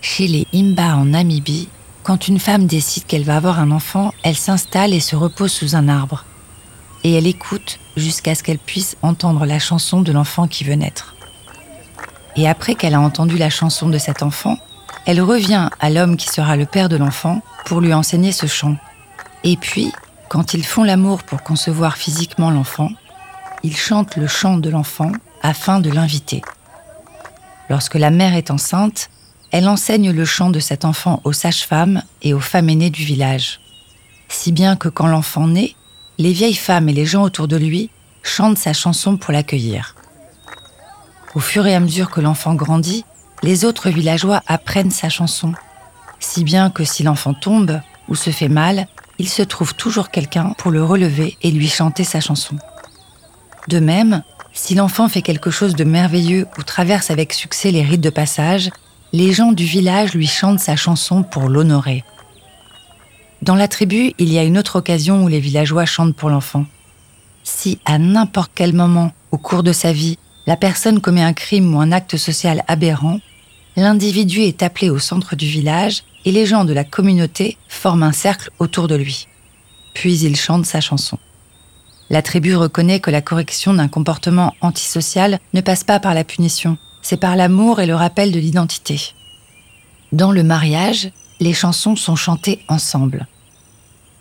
Chez les Imba en Namibie, quand une femme décide qu'elle va avoir un enfant, elle s'installe et se repose sous un arbre. Et elle écoute jusqu'à ce qu'elle puisse entendre la chanson de l'enfant qui veut naître. Et après qu'elle a entendu la chanson de cet enfant, elle revient à l'homme qui sera le père de l'enfant pour lui enseigner ce chant. Et puis, quand ils font l'amour pour concevoir physiquement l'enfant, ils chantent le chant de l'enfant afin de l'inviter. Lorsque la mère est enceinte, elle enseigne le chant de cet enfant aux sages-femmes et aux femmes aînées du village. Si bien que quand l'enfant naît, les vieilles femmes et les gens autour de lui chantent sa chanson pour l'accueillir. Au fur et à mesure que l'enfant grandit, les autres villageois apprennent sa chanson, si bien que si l'enfant tombe ou se fait mal, il se trouve toujours quelqu'un pour le relever et lui chanter sa chanson. De même, si l'enfant fait quelque chose de merveilleux ou traverse avec succès les rites de passage, les gens du village lui chantent sa chanson pour l'honorer. Dans la tribu, il y a une autre occasion où les villageois chantent pour l'enfant. Si à n'importe quel moment au cours de sa vie, la personne commet un crime ou un acte social aberrant, l'individu est appelé au centre du village et les gens de la communauté forment un cercle autour de lui. Puis il chante sa chanson. La tribu reconnaît que la correction d'un comportement antisocial ne passe pas par la punition, c'est par l'amour et le rappel de l'identité. Dans le mariage, les chansons sont chantées ensemble.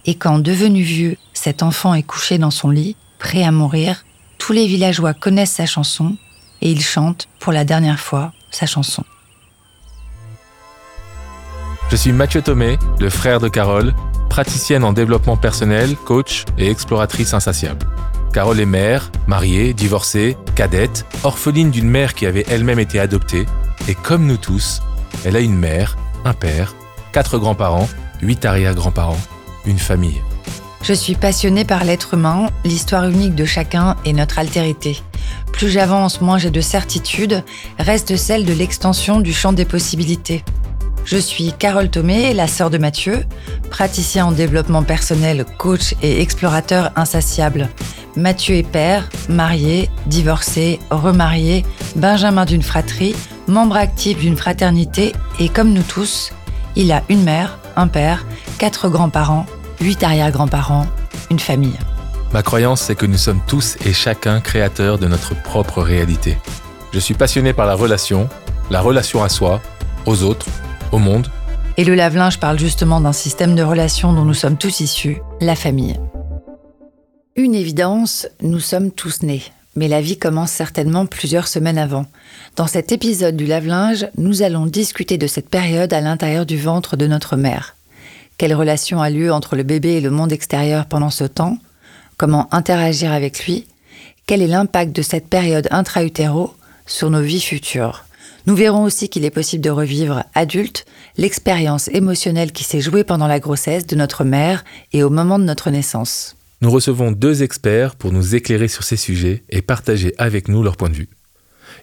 Et quand, devenu vieux, cet enfant est couché dans son lit, prêt à mourir, tous les villageois connaissent sa chanson et ils chantent pour la dernière fois sa chanson. Je suis Mathieu Thomé, le frère de Carole, praticienne en développement personnel, coach et exploratrice insatiable. Carole est mère, mariée, divorcée, cadette, orpheline d'une mère qui avait elle-même été adoptée, et comme nous tous, elle a une mère, un père, quatre grands-parents, huit arrière-grands-parents, une famille. Je suis passionnée par l'être humain, l'histoire unique de chacun et notre altérité. Plus j'avance, moins j'ai de certitude, reste celle de l'extension du champ des possibilités. Je suis Carole Thomé, la sœur de Mathieu, praticien en développement personnel, coach et explorateur insatiable. Mathieu est père, marié, divorcé, remarié, benjamin d'une fratrie, membre actif d'une fraternité et comme nous tous, il a une mère, un père, quatre grands-parents, huit arrière-grands-parents, une famille. Ma croyance, c'est que nous sommes tous et chacun créateurs de notre propre réalité. Je suis passionné par la relation, la relation à soi, aux autres, au. Et le lave-linge parle justement d'un système de relations dont nous sommes tous issus, la famille. Une évidence, nous sommes tous nés. Mais la vie commence certainement plusieurs semaines avant. Dans cet épisode du lave-linge, nous allons discuter de cette période à l'intérieur du ventre de notre mère. Quelle relation a lieu entre le bébé et le monde extérieur pendant ce temps? Comment interagir avec lui? Quel est l'impact de cette période intra-utéro sur nos vies futures? Nous verrons aussi qu'il est possible de revivre, adulte, l'expérience émotionnelle qui s'est jouée pendant la grossesse de notre mère et au moment de notre naissance. Nous recevons deux experts pour nous éclairer sur ces sujets et partager avec nous leur point de vue.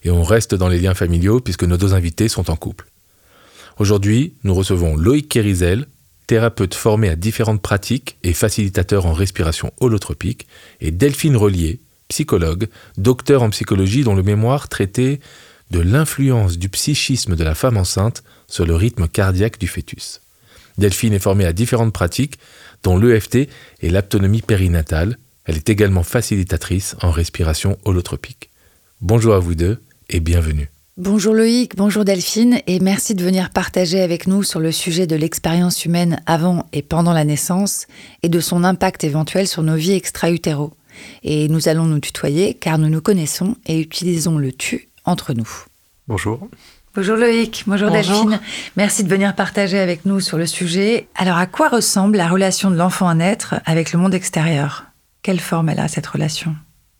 Et on reste dans les liens familiaux puisque nos deux invités sont en couple. Aujourd'hui, nous recevons Loïc Kerizel, thérapeute formé à différentes pratiques et facilitateur en respiration holotropique, et Delphine Relier, psychologue, docteur en psychologie dont le mémoire traitait de l'influence du psychisme de la femme enceinte sur le rythme cardiaque du fœtus. Delphine est formée à différentes pratiques dont l'EFT et l'aptonomie périnatale. Elle est également facilitatrice en respiration holotropique. Bonjour à vous deux et bienvenue. Bonjour Loïc, bonjour Delphine et merci de venir partager avec nous sur le sujet de l'expérience humaine avant et pendant la naissance et de son impact éventuel sur nos vies extra-utéro. Et nous allons nous tutoyer car nous nous connaissons et utilisons le tu entre nous. Bonjour. Bonjour Loïc, bonjour, Delphine. Merci de venir partager avec nous sur le sujet. Alors, à quoi ressemble la relation de l'enfant à naître avec le monde extérieur? Quelle forme elle a cette relation?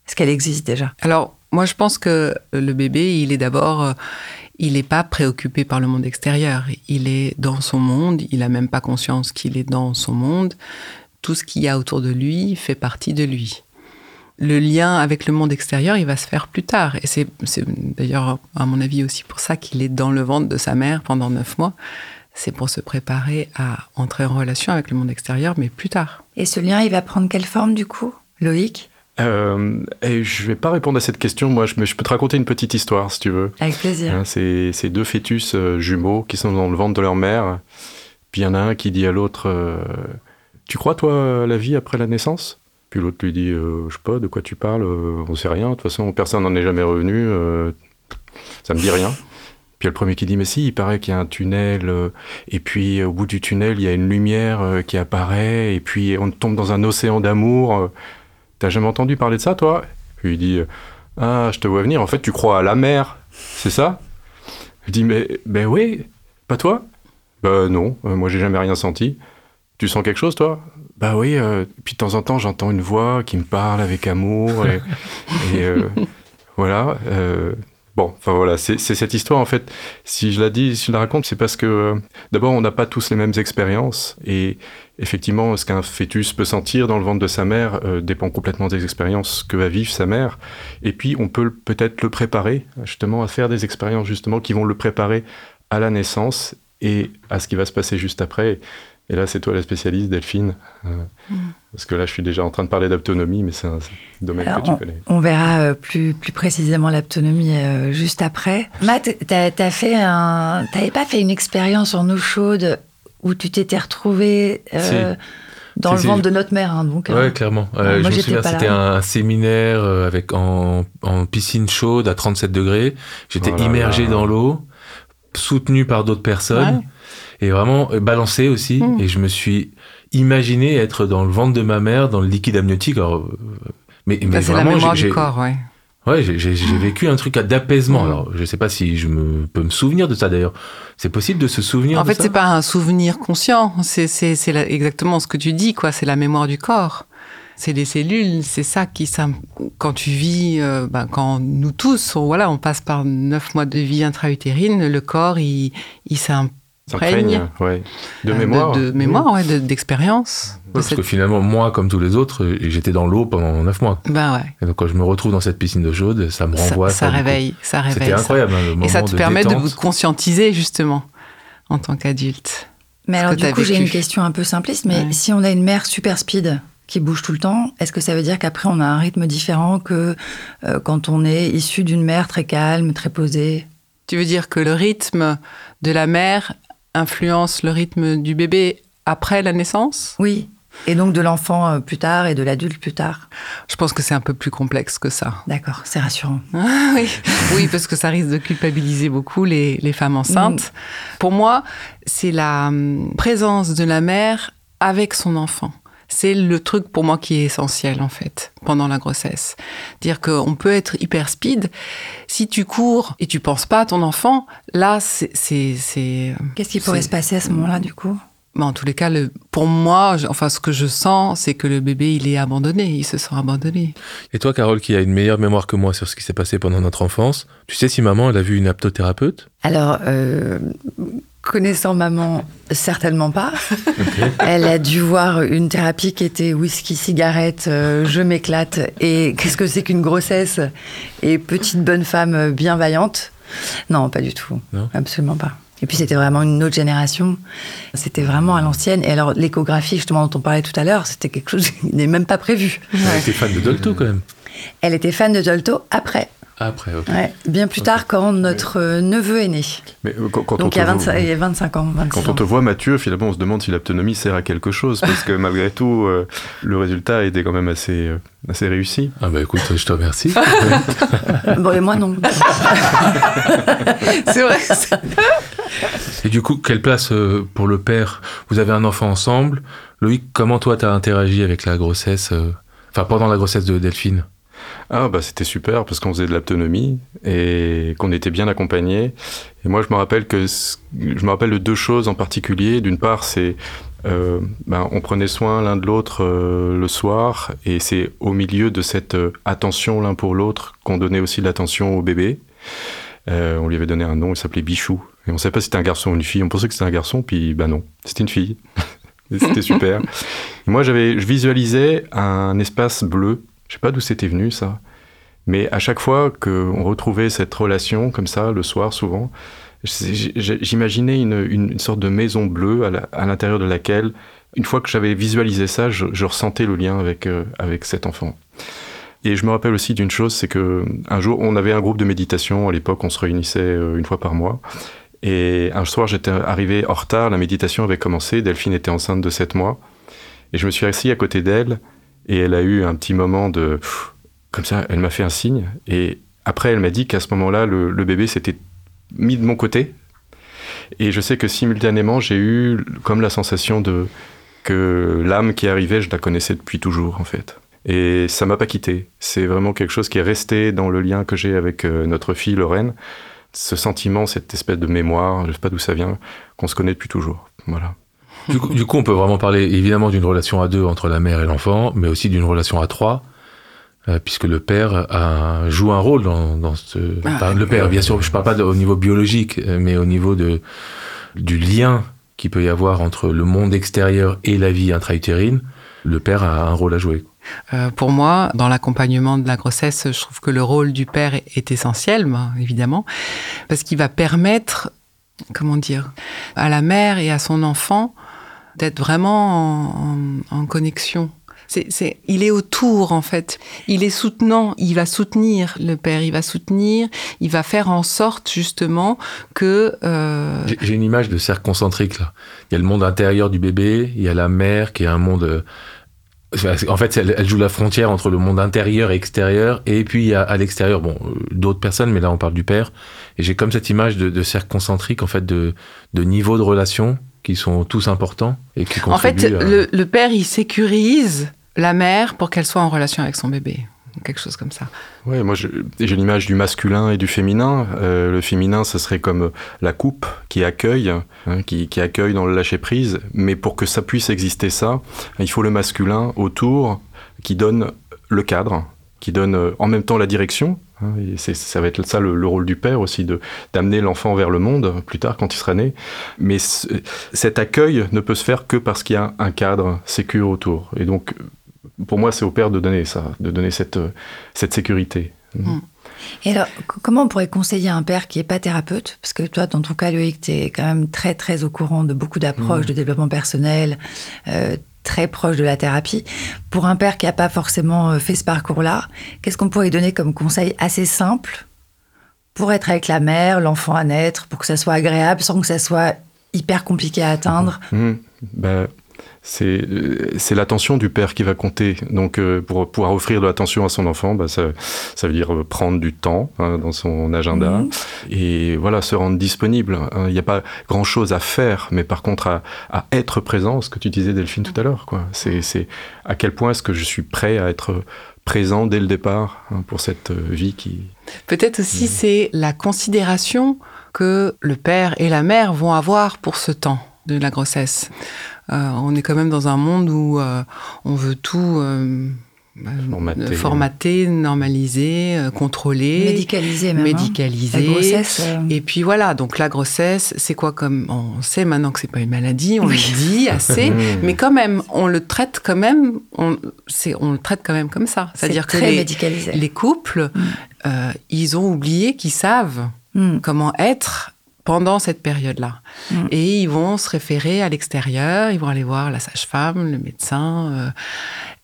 Est-ce qu'elle existe déjà? Alors, moi, je pense que le bébé, il est d'abord, euh, il n'est pas préoccupé par le monde extérieur. Il est dans son monde. Il n'a même pas conscience qu'il est dans son monde. Tout ce qu'il y a autour de lui fait partie de lui le lien avec le monde extérieur, il va se faire plus tard. Et c'est d'ailleurs, à mon avis, aussi pour ça qu'il est dans le ventre de sa mère pendant neuf mois. C'est pour se préparer à entrer en relation avec le monde extérieur, mais plus tard. Et ce lien, il va prendre quelle forme du coup, Loïc? Euh, et je vais pas répondre à cette question, moi, je, mais je peux te raconter une petite histoire, si tu veux. Avec plaisir. Hein, c'est c'est deux fœtus euh, jumeaux qui sont dans le ventre de leur mère. Puis il y en a un qui dit à l'autre euh, Tu crois, toi, à la vie après la naissance? Puis l'autre lui dit euh, Je sais pas, de quoi tu parles euh, On sait rien. De toute façon, personne n'en est jamais revenu. euh, ça me dit rien. Puis il y a le premier qui dit Mais si, il paraît qu'il y a un tunnel. et puis au bout du tunnel, il y a une lumière qui apparaît. Et puis on tombe dans un océan d'amour. T'as jamais entendu parler de ça, toi? Puis il dit Ah, je te vois venir. En fait, tu crois à la mer. C'est ça? Je dis Mais, ben oui, pas toi? Bah non, moi j'ai jamais rien senti. Tu sens quelque chose, toi? Bah oui, euh, puis de temps en temps j'entends une voix qui me parle avec amour. Et, et, euh, voilà. euh, bon, enfin voilà, c'est cette histoire en fait. Si je la dis, si je la raconte, c'est parce que d'abord on n'a pas tous les mêmes expériences. Et effectivement, ce qu'un fœtus peut sentir dans le ventre de sa mère dépend complètement des expériences que va vivre sa mère. Et puis on peut peut-être le préparer justement à faire des expériences justement qui vont le préparer à la naissance et à ce qui va se passer juste après. Et là, c'est toi la spécialiste, Delphine. Euh, Parce que là, je suis déjà en train de parler d'autonomie, mais c'est un domaine Alors, que tu connais. On verra euh, plus, plus précisément l'autonomie euh, juste après. Matt, t'as as fait un, t'avais pas fait une expérience en eau chaude où tu t'étais retrouvé euh, dans Si, le si. ventre de notre mère, hein, donc. Ouais, euh, clairement. moi, Euh, je me j'étais souviens, c'était un séminaire avec en, en piscine chaude à 37 degrés. J'étais Oh là immergé là. dans l'eau, soutenu par d'autres personnes Ouais. Et vraiment euh, balancé aussi. Mm. Et je me suis imaginé être dans le ventre de ma mère, dans le liquide amniotique. Alors, euh, mais, mais c'est la vraiment, mémoire j'ai- du corps, ouais. Ouais, j'ai- j'ai j'ai vécu un truc d'apaisement. Mm. Alors, je sais pas si je me, peux me souvenir de ça d'ailleurs. C'est possible de se souvenir En de fait, c'est pas un souvenir conscient. C'est c'est c'est la- exactement ce que tu dis, quoi. C'est la mémoire du corps. C'est les cellules. C'est ça qui ça, quand tu vis, euh, ben, quand nous tous, on, voilà, on passe par neuf mois de vie intra-utérine, le corps, il, il s'imprègne ouais. De euh, mémoire. de, de mémoire, ouais, de- d'expérience. Ouais, de parce cette- que finalement, moi, comme tous les autres, euh, j'étais dans l'eau pendant 9 mois. Ben ouais. Et donc, quand je me retrouve dans cette piscine d'eau chaude, ça me Ça, renvoie. ça coup. réveille, ça réveille. C'était ça. incroyable, hein, le moment Et ça te de permet de vous conscientiser justement en tant qu'adulte. Mais alors, du coup, j'ai une question un peu simpliste, mais Ouais. si on a une mère super speed qui bouge tout le temps, est-ce que ça veut dire qu'après on a un rythme différent que euh, quand on est issu d'une mère très calme, très posée? Tu veux dire que le rythme de la mère influence le rythme du bébé après la naissance Oui. Et donc de l'enfant euh, plus tard et de l'adulte plus tard. Je pense que c'est un peu plus complexe que ça. D'accord, c'est rassurant. Ah oui. oui, parce que ça risque de culpabiliser beaucoup les, les femmes enceintes. Pour moi, c'est la hum, présence de la mère avec son enfant. C'est le truc pour moi qui est essentiel en fait pendant la grossesse. Dire qu'on peut être hyper speed. Si tu cours et tu penses pas à ton enfant, là c'est Qu'est-ce qui pourrait se passer à ce moment-là, du coup? Mais en tous les cas, le, pour moi, je- enfin, ce que je sens, c'est que le bébé, il est abandonné, il se sent abandonné. Et toi, Carole, qui a une meilleure mémoire que moi sur ce qui s'est passé pendant notre enfance, tu sais si maman, elle a vu une aptothérapeute? Alors, euh, connaissant maman, certainement pas. Elle a dû voir une thérapie qui était whisky, cigarette, euh, je m'éclate et qu'est-ce que c'est qu'une grossesse? Et petite bonne femme bien vaillante. Non, pas du tout. Non? Absolument pas. Et puis c'était vraiment une autre génération. C'était vraiment à l'ancienne. Et alors l'échographie, justement, dont on parlait tout à l'heure, c'était quelque chose qui n'est même pas prévu. Elle était fan de Dolto quand même. Elle était fan de Dolto après. Après, ok. Ouais, bien plus tard, quand notre euh, neveu est né. Mais euh, quand, quand on Donc il y, a voit- 25, il y a 25 ans. 26 Quand on te voit Mathieu, finalement, on se demande si l'autonomie sert à quelque chose, parce que malgré tout, euh, le résultat était quand même assez, euh, assez réussi. Ah bah écoute, je te remercie. Bon, et moi non. C'est vrai. Et du coup, quelle place euh, pour le père? Vous avez un enfant ensemble. Loïc, comment toi t'as interagi avec la grossesse euh, Enfin, pendant la grossesse de Delphine? Ah bah c'était super parce qu'on faisait de l'autonomie et qu'on était bien accompagnés. Et moi je me rappelle que je me rappelle de deux choses en particulier. D'une part c'est euh, ben, on prenait soin l'un de l'autre euh, le soir et c'est au milieu de cette euh, attention l'un pour l'autre qu'on donnait aussi de l'attention au bébé. Euh, on lui avait donné un nom, il s'appelait Bichou. Et on ne savait pas si c'était un garçon ou une fille. On pensait que c'était un garçon, puis ben non, c'était une fille. C'était super. Et moi, j'avais, je visualisais un espace bleu. Je sais pas d'où c'était venu ça, mais à chaque fois qu'on retrouvait cette relation comme ça le soir, souvent, j'imaginais une, une- sorte de maison bleue à l'intérieur de laquelle, une fois que j'avais visualisé ça, je, je ressentais le lien avec euh, avec cet enfant. Et je me rappelle aussi d'une chose, c'est que un jour, on avait un groupe de méditation. À l'époque, on se réunissait euh, une fois par mois. Et un soir, j'étais arrivé en retard. La méditation avait commencé. Delphine était enceinte de 7 mois. Et je me suis assis à côté d'elle. Et elle a eu un petit moment de. Comme ça, elle m'a fait un signe. Et après, elle m'a dit qu'à ce moment-là, le, bébé s'était mis de mon côté. Et je sais que simultanément, j'ai eu comme la sensation de que l'âme qui arrivait, je la connaissais depuis toujours, en fait. Et ça m'a pas quitté. C'est vraiment quelque chose qui est resté dans le lien que j'ai avec euh, notre fille Lorraine. Ce sentiment, cette espèce de mémoire, je sais pas d'où ça vient, qu'on se connaît depuis toujours. Voilà. Du coup, du coup, on peut vraiment parler évidemment d'une relation à deux entre la mère et l'enfant, mais aussi d'une relation à trois, euh, puisque le père a, joue un rôle dans, dans ce. Ah, le père, bien sûr, je parle pas de- au niveau biologique, mais au niveau de, du lien qu'il peut y avoir entre le monde extérieur et la vie intra-utérine. Le père a un rôle à jouer. Euh, pour moi, dans l'accompagnement de la grossesse, je trouve que le rôle du père est, essentiel, évidemment, parce qu'il va permettre, comment dire, à la mère et à son enfant d'être vraiment en, connexion. C'est, il est autour, en fait. Il est soutenant. Il va soutenir le père. Il va soutenir. Il va faire en sorte, justement, que. euh, J'ai- une image de cercle concentrique là. Il y a le monde intérieur du bébé, il y a la mère qui est un monde. euh, En fait, elle, joue la frontière entre le monde intérieur et extérieur, et puis il y a à l'extérieur, bon, euh, d'autres personnes, mais là on parle du père. Et j'ai comme cette image de, de cercle concentrique, en fait, de, de niveaux de relations qui sont tous importants et qui En fait, à- le, le père, il sécurise la mère pour qu'elle soit en relation avec son bébé. Quelque chose comme ça. Ouais, moi j'ai l'image du masculin et du féminin. Euh, le féminin, ce serait comme la coupe qui accueille, hein, qui, qui accueille dans le lâcher prise. Mais pour que ça puisse exister, ça, il faut le masculin autour qui donne le cadre, qui donne euh, en même temps la direction. Hein, et ça va être ça le, le rôle du père aussi, de d'amener l'enfant vers le monde plus tard quand il sera né. Mais ce- cet accueil ne peut se faire que parce qu'il y a un cadre sécure autour. Et donc, pour moi, c'est au père de donner ça, de donner cette, cette sécurité. Et alors, comment on pourrait conseiller un père qui n'est pas thérapeute? Parce que toi, dans ton cas, Loïc, tu es quand même très, très au courant de beaucoup d'approches de développement personnel, euh, très proche de la thérapie. Pour un père qui n'a pas forcément euh, fait ce parcours-là, qu'est-ce qu'on pourrait donner comme conseil assez simple pour être avec la mère, l'enfant à naître, pour que ça soit agréable, sans que ça soit hyper compliqué à atteindre? Mhm. Ben, c'est euh, c'est l'attention du père qui va compter. Donc, euh, pour pouvoir offrir de l'attention à son enfant, ben, ça, ça veut dire euh, prendre du temps hein, dans son agenda Mhm. et voilà, se rendre disponible. hein. Il n'y a pas grand-chose à faire, mais par contre à, à être présent, ce que tu disais Delphine tout à l'heure. quoi. C'est c'est à quel point est-ce que je suis prêt à être présent dès le départ hein, pour cette vie qui... Peut-être aussi c'est la considération que le père et la mère vont avoir pour ce temps de la grossesse. Euh, on est quand même dans un monde où euh, on veut tout euh, Formater. formater, normaliser, euh, contrôler, Médicalisé même. hein. médicaliser. La grossesse. euh, Et puis voilà, donc la grossesse, c'est quoi comme on sait maintenant que c'est pas une maladie, on Oui. le dit assez, mais quand même, on le traite quand même, on, c'est, on le traite quand même comme ça. c'est C'est-à-dire que très les, médicalisé. les couples, Mm. euh, ils ont oublié qu'ils savent Mm. comment être pendant cette période-là. Mm. Et ils vont se référer à l'extérieur, ils vont aller voir la sage-femme, le médecin.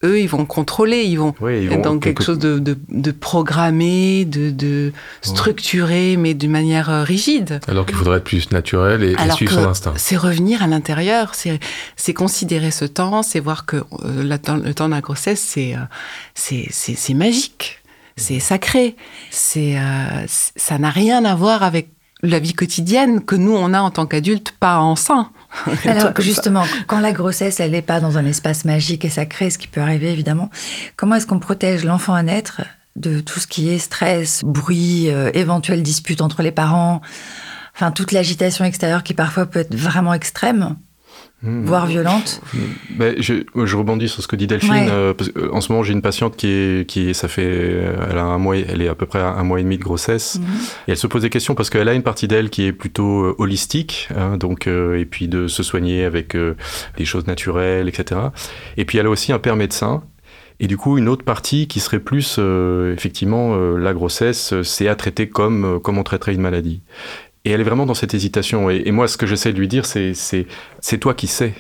euh, eux, ils vont contrôler, ils vont Oui, ils être vont dans quelque quelque- chose de, de, de programmé, de, de structuré, mais d'une manière euh, rigide. Alors qu'il faudrait être plus naturel et, suivre son instinct. c'est revenir à l'intérieur, c'est considérer ce temps, c'est voir que euh, la le temps de la grossesse, c'est euh, c'est c'est magique, sacré, c'est euh, ça n'a rien à voir avec la vie quotidienne que nous on a en tant qu'adultes, pas en sein. Alors justement, quand la grossesse, elle n'est pas dans un espace magique et sacré, ce qui peut arriver évidemment, comment est-ce qu'on protège l'enfant à naître de tout ce qui est stress, bruit, euh, éventuelle dispute entre les parents, enfin toute l'agitation extérieure qui parfois peut être vraiment extrême, Mhm. voire violente Ben, je, je rebondis sur ce que dit Delphine. Ouais. euh, parce que, en ce moment, j'ai une patiente qui est, qui ça fait, euh, elle a un mois, elle est à peu près à un mois et demi de grossesse, Mhm. et elle se pose des questions parce qu'elle a une partie d'elle qui est plutôt euh, holistique, hein, donc euh, et puis de se soigner avec euh, des choses naturelles, etc. Et puis elle a aussi un père médecin. Et du coup, une autre partie qui serait plus, euh, effectivement, euh, la grossesse, euh, c'est à traiter comme, euh, comme on traiterait une maladie. Et elle est vraiment dans cette hésitation. Et, et moi, ce que j'essaie de lui dire, c'est, c'est, c'est toi qui sais.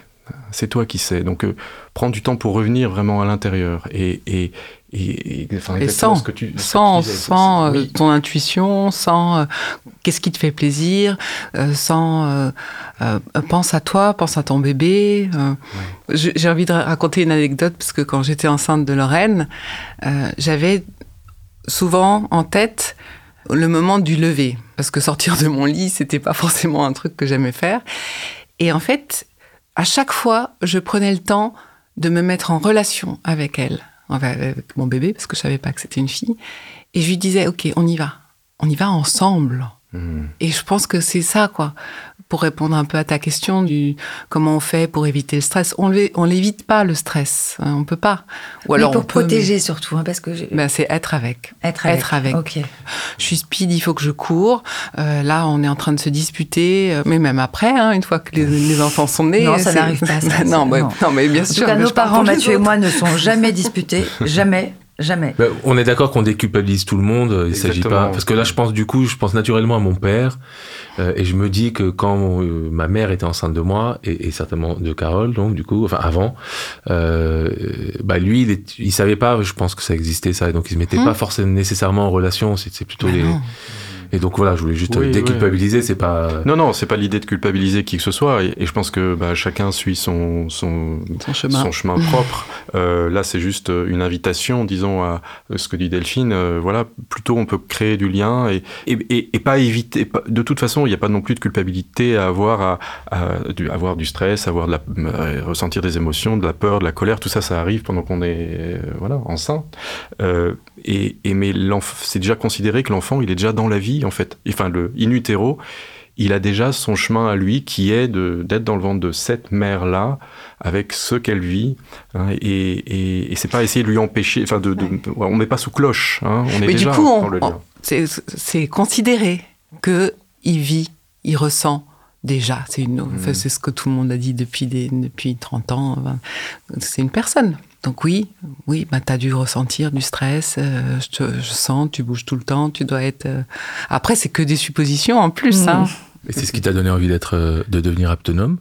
C'est toi qui sais. Donc, euh, prends du temps pour revenir vraiment à l'intérieur et, et, et, sans, ce que tu, ce que sans, tu sans euh, Oui. ton intuition, sans euh, qu'est-ce qui te fait plaisir, euh, sans pense à toi, pense à ton bébé. J'ai envie de raconter une anecdote parce que quand j'étais enceinte de Lorraine, j'avais souvent en tête le moment du lever parce que sortir de mon lit c'était pas forcément un truc que j'aimais faire. Et en fait, à chaque fois, je prenais le temps de me mettre en relation avec elle, avec mon bébé, parce que je savais pas que c'était une fille. Et je lui disais, OK, on y va. On y va ensemble. Mhm. Et je pense que c'est ça, quoi. Pour répondre un peu à ta question du comment on fait pour éviter le stress. On l'é- on l'évite pas, le stress. hein, On peut pas. Ou alors Mais pour on peut, mais- protéger surtout, hein, parce que Ben, c'est être avec. être avec. être avec. Ok. Je suis speed, il faut que je cours. Euh, là, on est en train de se disputer. euh, Mais même après, hein, une fois que les, les enfants sont nés. Non, ça n'arrive pas, ça, non, ouais, non. mais bien En sûr. tout cas, nos parents, Mathieu et moi, ne sont jamais disputés. Jamais. Jamais. Bah, on est d'accord qu'on déculpabilise tout le monde. Il s'agit pas parce que là, je pense du coup, je pense naturellement à mon père euh, et je me dis que quand euh, ma mère était enceinte de moi et, et certainement de Carole, donc du coup, enfin avant, euh, bah lui, il, est, il savait pas. Je pense que ça existait ça, et donc il se mettait Hum. pas forcément nécessairement en relation. C'est c'est plutôt Bah les. non. Et donc voilà, je voulais juste Oui, euh, déculpabiliser. C'est pas. Non, non, c'est pas l'idée de culpabiliser qui que ce soit. Et, et je pense que bah, chacun suit son, son, Son chemin. son chemin propre. Euh, là, c'est juste euh, une invitation, disons, à ce que dit Delphine. euh, voilà, plutôt on peut créer du lien et, et, et, et pas éviter. pas- De toute façon, il n'y a pas non plus de culpabilité à avoir, à, à- du, avoir du stress, avoir de la, euh, ressentir des émotions, de la peur, de la colère. Tout ça, ça arrive pendant qu'on est euh, voilà enceint. Euh, et, et mais c'est déjà considéré que l'enfant, il est déjà dans la vie en fait. Enfin, le in utero, il a déjà son chemin à lui qui est d'être dans le ventre de cette mère-là avec ce qu'elle vit. hein, et et, et c'est pas essayer de lui empêcher. Enfin, de, de- ouais, on met pas sous cloche. hein, on est Mais du déjà coup, on- le lien. on- c'est considéré que il vit, il ressent déjà. C'est une, enfin, Mm. c'est ce que tout le monde a dit depuis des, depuis 30 ans. C'est une personne. Donc oui, oui, bah, tu as dû ressentir du stress. euh, je, te- je sens, tu bouges tout le temps, tu dois être. euh, Après, c'est que des suppositions en plus. Mm. hein. Et c'est ce qui t'a donné envie d'être, euh, de devenir autonome?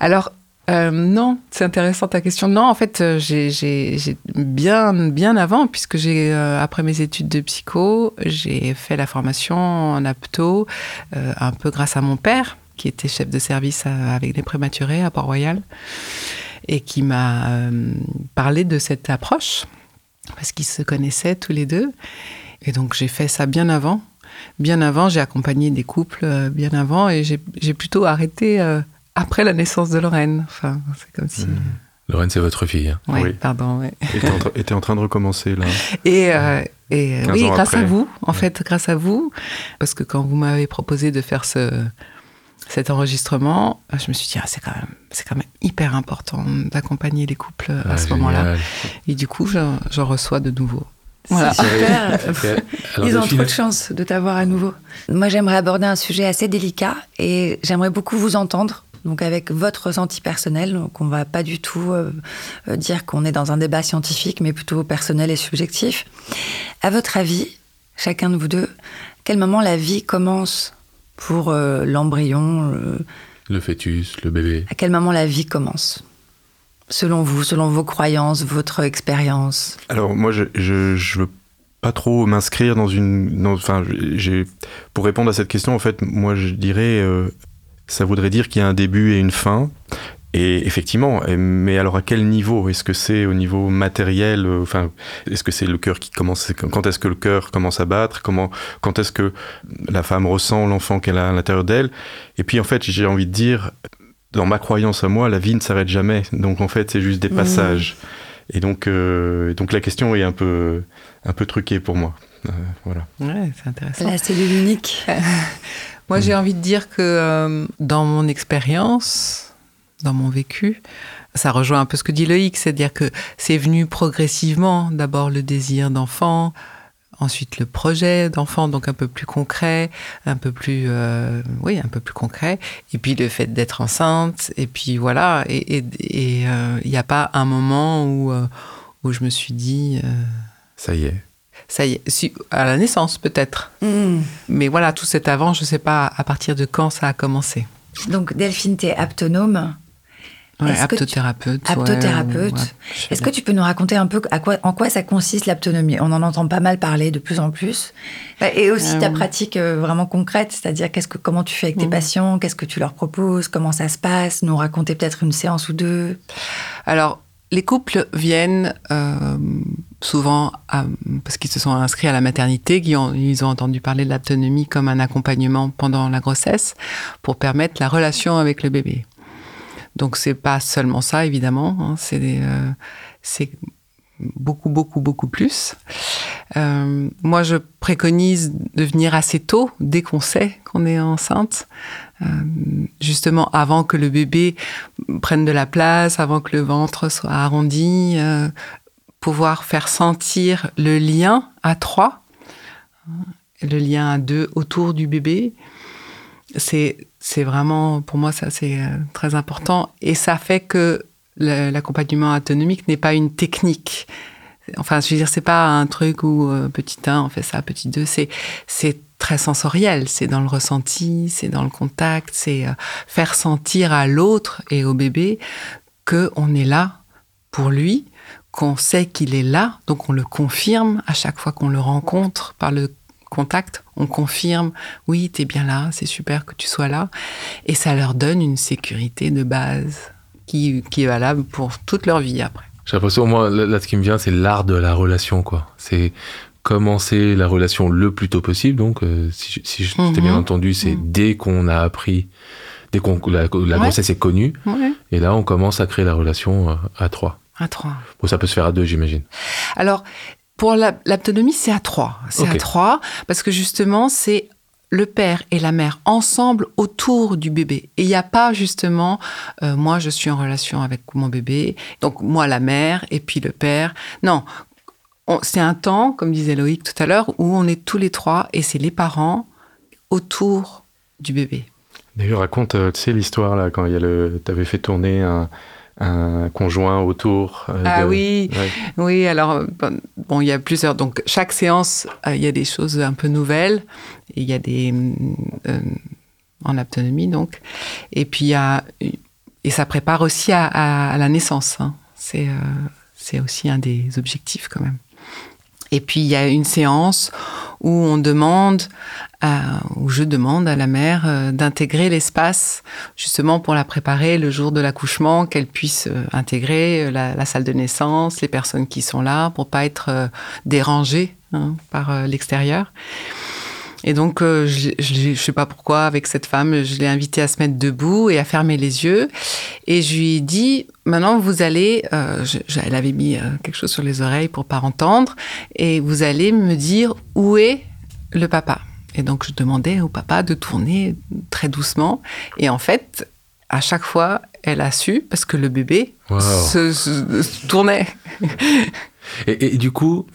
Alors, euh, non, c'est intéressant ta question. Non, en fait, j'ai j'ai- j'ai bien, bien avant, puisque j'ai, euh, après mes études de psycho, j'ai fait la formation en apto, euh, un peu grâce à mon père, qui était chef de service à- avec les prématurés à Port-Royal, et qui m'a euh, parlé de cette approche, parce qu'ils se connaissaient tous les deux. Et donc, j'ai fait ça bien avant. Bien avant, j'ai accompagné des couples euh, bien avant, et j'ai plutôt arrêté euh, après la naissance de Lorraine. Enfin, c'est comme si. Lorraine, c'est votre fille. hein. Ouais, Oui. pardon. ouais. Et t'es en, train- en de recommencer là. Et, euh, et euh, 15 oui, grâce après. à vous, en fait, grâce à vous, parce que quand vous m'avez proposé de faire ce, cet enregistrement, je me suis dit, ah, c'est quand même, c'est quand même hyper important d'accompagner les couples à Ah, ce moment-là. génial. Et du coup, j'en j'en reçois de nouveau. Voilà. Super. Ils ont trop de chance de t'avoir à nouveau. Moi, j'aimerais aborder un sujet assez délicat et j'aimerais beaucoup vous entendre. Donc avec votre ressenti personnel, donc on va pas du tout euh, euh, dire qu'on est dans un débat scientifique, mais plutôt personnel et subjectif. À votre avis, chacun de vous deux, quel moment la vie commence pour euh, l'embryon le fœtus, le bébé. À quel moment la vie commence? Selon vous, selon vos croyances, votre expérience? Alors moi, je, je, je veux pas trop m'inscrire dans une. Enfin, j'ai pour répondre à cette question, en fait, moi, je dirais, euh, ça voudrait dire qu'il y a un début et une fin. Et effectivement, mais alors à quel niveau Est-ce que c'est au niveau matériel euh, Enfin, est-ce que c'est le cœur qui commence Quand est-ce que le cœur commence à battre Comment Quand est-ce que la femme ressent l'enfant qu'elle a à l'intérieur d'elle? Et puis en fait, j'ai envie de dire, dans ma croyance à moi, la vie ne s'arrête jamais. Donc en fait, c'est juste des Mhm. passages. Et donc, euh, donc la question est un peu, un peu truquée pour moi. Euh, voilà. Ouais, c'est intéressant. La cellule unique Moi, j'ai envie de dire que euh, dans mon expérience, dans mon vécu, ça rejoint un peu ce que dit Loïc, c'est-à-dire que c'est venu progressivement. D'abord le désir d'enfant, ensuite le projet d'enfant, donc un peu plus concret, un peu plus, euh, oui, un peu plus concret. Et puis le fait d'être enceinte. Et puis voilà. Et il et, n'y a pas un moment où, euh, où je me suis dit, euh, Ça y est. ça y est, si- à la naissance peut-être. Hmm. Mais voilà, tout cet avant, je ne sais pas à partir de quand ça a commencé. Donc Delphine, t'es aptonome. Ouais, tu- aptothérapeute. ouais, Aptothérapeute. Est-ce que tu peux nous raconter un peu à quoi, en quoi ça consiste l'aptonomie? On en entend pas mal parler de plus en plus. Bah, Et aussi ta Euh, pratique euh, vraiment concrète, c'est-à-dire qu'est-ce que, comment tu fais avec tes Mhm. patients, qu'est-ce que tu leur proposes, comment ça se passe, nous raconter peut-être une séance ou deux. Alors, les couples viennent euh, souvent à- parce qu'ils se sont inscrits à la maternité, qui ont, ils ont entendu parler de l'autonomie comme un accompagnement pendant la grossesse pour permettre la relation avec le bébé. Donc, c'est pas seulement ça, évidemment. hein, euh, c'est beaucoup, beaucoup, beaucoup plus. Euh, moi, je préconise de venir assez tôt, dès qu'on sait qu'on est enceinte, euh, justement avant que le bébé prenne de la place, avant que le ventre soit arrondi, pouvoir faire sentir le lien à trois, hein, le lien à deux autour du bébé. C'est, vraiment, pour moi, ça, c'est euh, très important. Et ça fait que l'accompagnement autonomique n'est pas une technique. Enfin, je veux dire, c'est pas un truc où euh, petit 1, on fait ça, petit 2. C'est, c'est très sensoriel. C'est dans le ressenti, c'est dans le contact, c'est euh, faire sentir à l'autre et au bébé que on est là pour lui, qu'on sait qu'il est là, donc on le confirme à chaque fois qu'on le rencontre par le contact, on confirme, oui, tu es bien là, c'est super que tu sois là, et ça leur donne une sécurité de base qui, qui est valable pour toute leur vie après. J'ai l'impression, moi, là, ce qui me vient, c'est l'art de la relation, quoi. C'est commencer la relation le plus tôt possible. Donc, euh, si, je- si je t'ai Mhm. bien entendu, c'est Mhm. dès qu'on a appris, dès qu'on la, la Ouais. grossesse est connue, Ouais. et là, on commence à créer la relation euh, à trois. À trois. Bon, ça peut se faire à deux, j'imagine. Alors, pour la- l'autonomie, c'est à trois. C'est à trois parce que justement, c'est le père et la mère ensemble autour du bébé. Et il n'y a pas justement, euh, moi je suis en relation avec mon bébé, donc moi la mère et puis le père. Non, On- c'est un temps, comme disait Loïc tout à l'heure, où on est tous les trois et c'est les parents autour du bébé. D'ailleurs, raconte, euh, tu sais, l'histoire là, quand il y a le, t'avais fait tourner un, un conjoint autour. euh, Ah de- oui. Ouais. Oui, alors, bon, il y a plusieurs. Donc, chaque séance, euh, il y a des choses un peu nouvelles. Il y a des. euh, en autonomie, donc. Et puis, il y a. Et ça prépare aussi à, à- à la naissance. hein. C'est c'est aussi un des objectifs, quand même. Et puis, il y a une séance où on demande, à- où je demande à la mère euh, d'intégrer l'espace, justement pour la préparer le jour de l'accouchement, qu'elle puisse euh, intégrer euh, la, salle de naissance, les personnes qui sont là, pour pas être euh, dérangée hein, par euh, l'extérieur. Et donc, euh, je, je, je sais pas pourquoi, avec cette femme, je l'ai invitée à se mettre debout et à fermer les yeux. Et je lui ai dit, maintenant, vous allez, euh, je- elle avait mis euh, quelque chose sur les oreilles pour pas entendre, et vous allez me dire où est le papa. Et donc, je demandais au papa de tourner très doucement. Et en fait, à chaque fois, elle a su, parce que le bébé Wow. se, se- se tournait. Et, et du coup,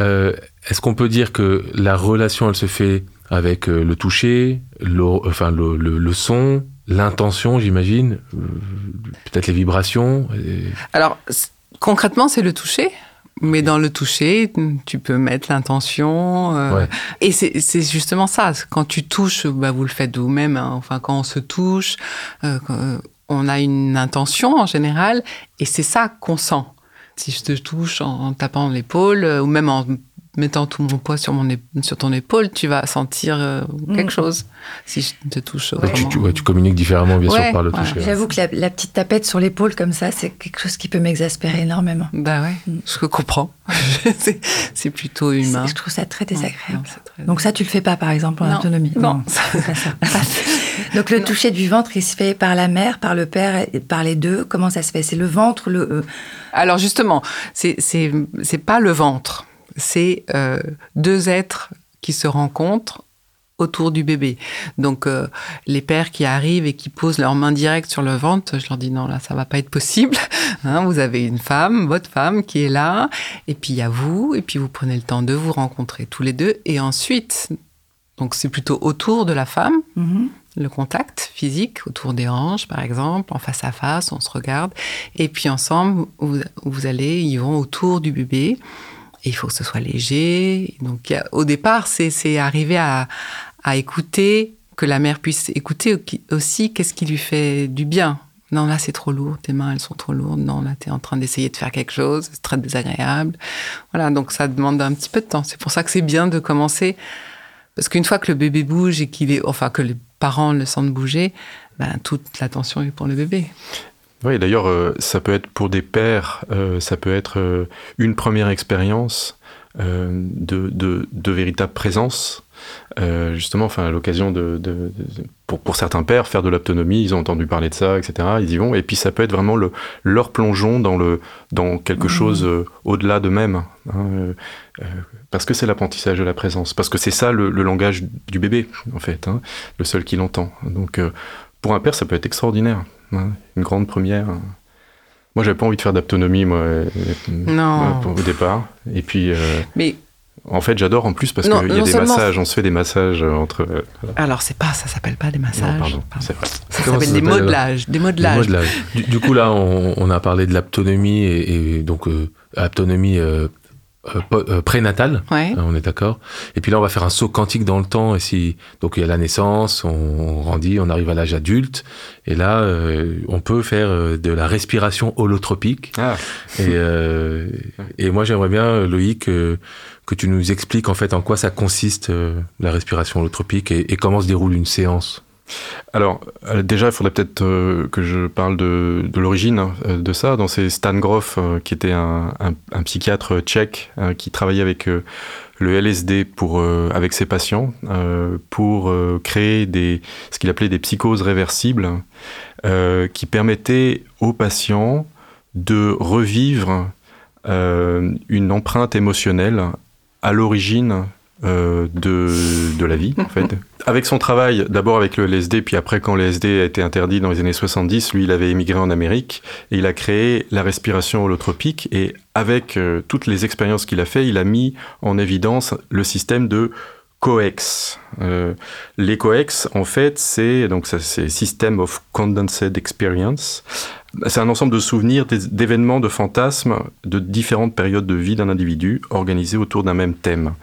euh, est-ce qu'on peut dire que la relation, elle se fait avec euh, le toucher, le, enfin le, le- le son, l'intention, j'imagine, euh, peut-être les vibrations. et- Alors, concrètement, c'est le toucher. Mais dans le toucher, tu peux mettre l'intention. euh, Ouais. Et c'est justement ça. Quand tu touches, bah, vous le faites vous-même. hein. Enfin, quand on se touche, euh, on a une intention en général. Et c'est ça qu'on sent. Si je te touche en, tapant l'épaule, euh, ou même en mettant tout mon poids sur, mon ép- sur ton épaule, tu vas sentir euh, quelque Mm. chose. Si je te touche Ouais, tu, tu- ouais, tu communiques différemment, bien Ouais, sûr, par le toucher. J'avoue que la, la petite tapette sur l'épaule comme ça, c'est quelque chose qui peut m'exaspérer énormément. Bah ouais, Mm. je comprends. C'est- plutôt humain. Je trouve ça très désagréable. Non, c'est très- Donc ça, tu le fais pas, par exemple, en Non. autonomie Non. c'est pas ça. Donc le Non. toucher du ventre, il se fait par la mère, par le père, et par les deux. Comment ça se fait? C'est le ventre, le... euh, Alors justement, c'est pas le ventre, c'est euh, deux êtres qui se rencontrent autour du bébé. Donc euh, les pères qui arrivent et qui posent leurs mains directes sur le ventre, je leur dis non là ça va pas être possible. Hein, vous avez une femme, votre femme qui est là, et puis il y a vous, et puis vous prenez le temps de vous rencontrer tous les deux, et ensuite donc c'est plutôt autour de la femme mhm. le contact physique autour des hanches, par exemple, en face à face, on se regarde. Et puis ensemble, vous, vous allez, ils vont autour du bébé. Il faut que ce soit léger. Donc, au départ, c'est arriver à, à écouter, que la mère puisse écouter au- aussi qu'est-ce qui lui fait du bien. Non, là, c'est trop lourd, tes mains, elles sont trop lourdes. Non, là, tu es en train d'essayer de faire quelque chose, c'est très désagréable. Voilà, donc ça demande un petit peu de temps. C'est pour ça que c'est bien de commencer. Parce qu'une fois que le bébé bouge et qu'il est, enfin, que les parents le sentent bouger, ben, toute l'attention est pour le bébé. Oui, d'ailleurs, euh, ça peut être pour des pères, euh, ça peut être euh, une première expérience de, de, de, véritable présence. justement, enfin, à l'occasion de, de, pour, pour, certains pères, faire de l'autonomie, ils ont entendu parler de ça, etc. Ils y vont. Et puis, ça peut être vraiment le, leur plongeon dans, le, dans quelque mmh. chose au-delà d'eux-mêmes. Hein, parce que c'est l'apprentissage de la présence. Parce que c'est ça le, le, langage du bébé, en fait, hein, le seul qui l'entend. Donc, pour un père, ça peut être extraordinaire. Hein, une grande première. Moi, j'avais pas envie de faire d'autonomie, moi, euh, non. au départ. Et puis, euh, mais en fait, j'adore en plus parce qu'il y a des massages. On se fait des massages entre. Euh, Alors, c'est pas, ça s'appelle pas des massages. pardon, c'est vrai. Ça s'appelle des modelages. Des modelages. Du, du, coup, là, on, on, a parlé de l'autonomie et, et, donc euh, autonomie euh, euh, prénatal, ouais. on est d'accord. Et puis là, on va faire un saut quantique dans le temps. Et si, donc il y a la naissance, on grandit, on arrive à l'âge adulte, et là, euh, on peut faire euh, de la respiration holotropique. Ah. Et, euh, et moi, j'aimerais bien, Loïc, que tu nous expliques en fait en quoi ça consiste la respiration holotropique et, et comment se déroule une séance? Alors, euh, déjà, il faudrait peut-être euh, que je parle de, l'origine hein, de ça. Donc, c'est Stan Grof, euh, qui était un, psychiatre tchèque qui travaillait avec le LSD pour, avec ses patients pour créer des, ce qu'il appelait des psychoses réversibles qui permettaient aux patients de revivre une empreinte émotionnelle à l'origine euh, de, de, la vie, en fait. Avec son travail, d'abord avec le LSD, puis après, quand le LSD a été interdit dans les années 70, lui, il avait émigré en Amérique et il a créé la respiration holotropique. Et avec euh, toutes les expériences qu'il a fait, il a mis en évidence le système de COEX. Euh, les COEX, en fait, c'est donc ça, c'est System of Condensed Experience. C'est un ensemble de souvenirs, d'événements, de fantasmes de différentes périodes de vie d'un individu organisés autour d'un même thème.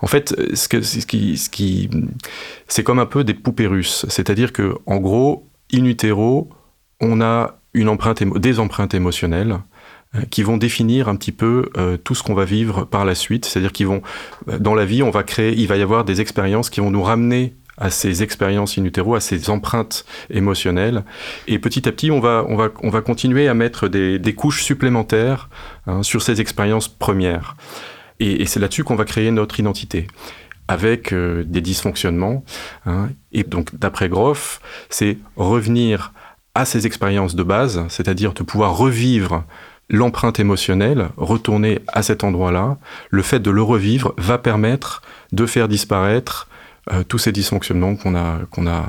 En fait, ce, qui, c'est comme un peu des poupées russes. C'est-à-dire que, en gros, in utero, on a une empreinte, des empreintes émotionnelles euh, qui vont définir un petit peu euh, tout ce qu'on va vivre par la suite. C'est-à-dire qu'ils vont, dans la vie, on va créer, il va y avoir des expériences qui vont nous ramener à ces expériences in à ces empreintes émotionnelles. Et petit à petit, on va, on va, on va continuer à mettre des, des couches supplémentaires hein, sur ces expériences premières. Et, et c'est là-dessus qu'on va créer notre identité avec euh, des dysfonctionnements. Hein. Et donc, d'après Groff, c'est revenir à ces expériences de base, c'est-à-dire de pouvoir revivre l'empreinte émotionnelle, retourner à cet endroit-là. Le fait de le revivre va permettre de faire disparaître euh, tous ces dysfonctionnements qu'on a, qu'on a euh,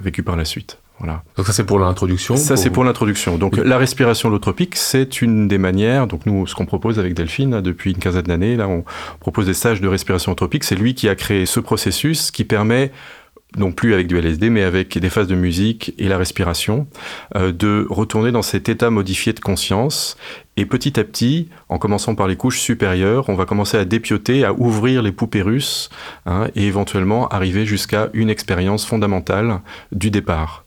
vécu par la suite. Voilà. Donc ça c'est pour l'introduction. Ça pour... c'est pour l'introduction. Donc oui. la respiration holotropique, c'est une des manières. Donc nous, ce qu'on propose avec Delphine là, depuis une quinzaine d'années, là, on propose des stages de respiration holotropique. C'est lui qui a créé ce processus qui permet non plus avec du LSD, mais avec des phases de musique et la respiration, euh, de retourner dans cet état modifié de conscience. Et petit à petit, en commençant par les couches supérieures, on va commencer à dépioter, à ouvrir les poupées russes, hein, et éventuellement arriver jusqu'à une expérience fondamentale du départ.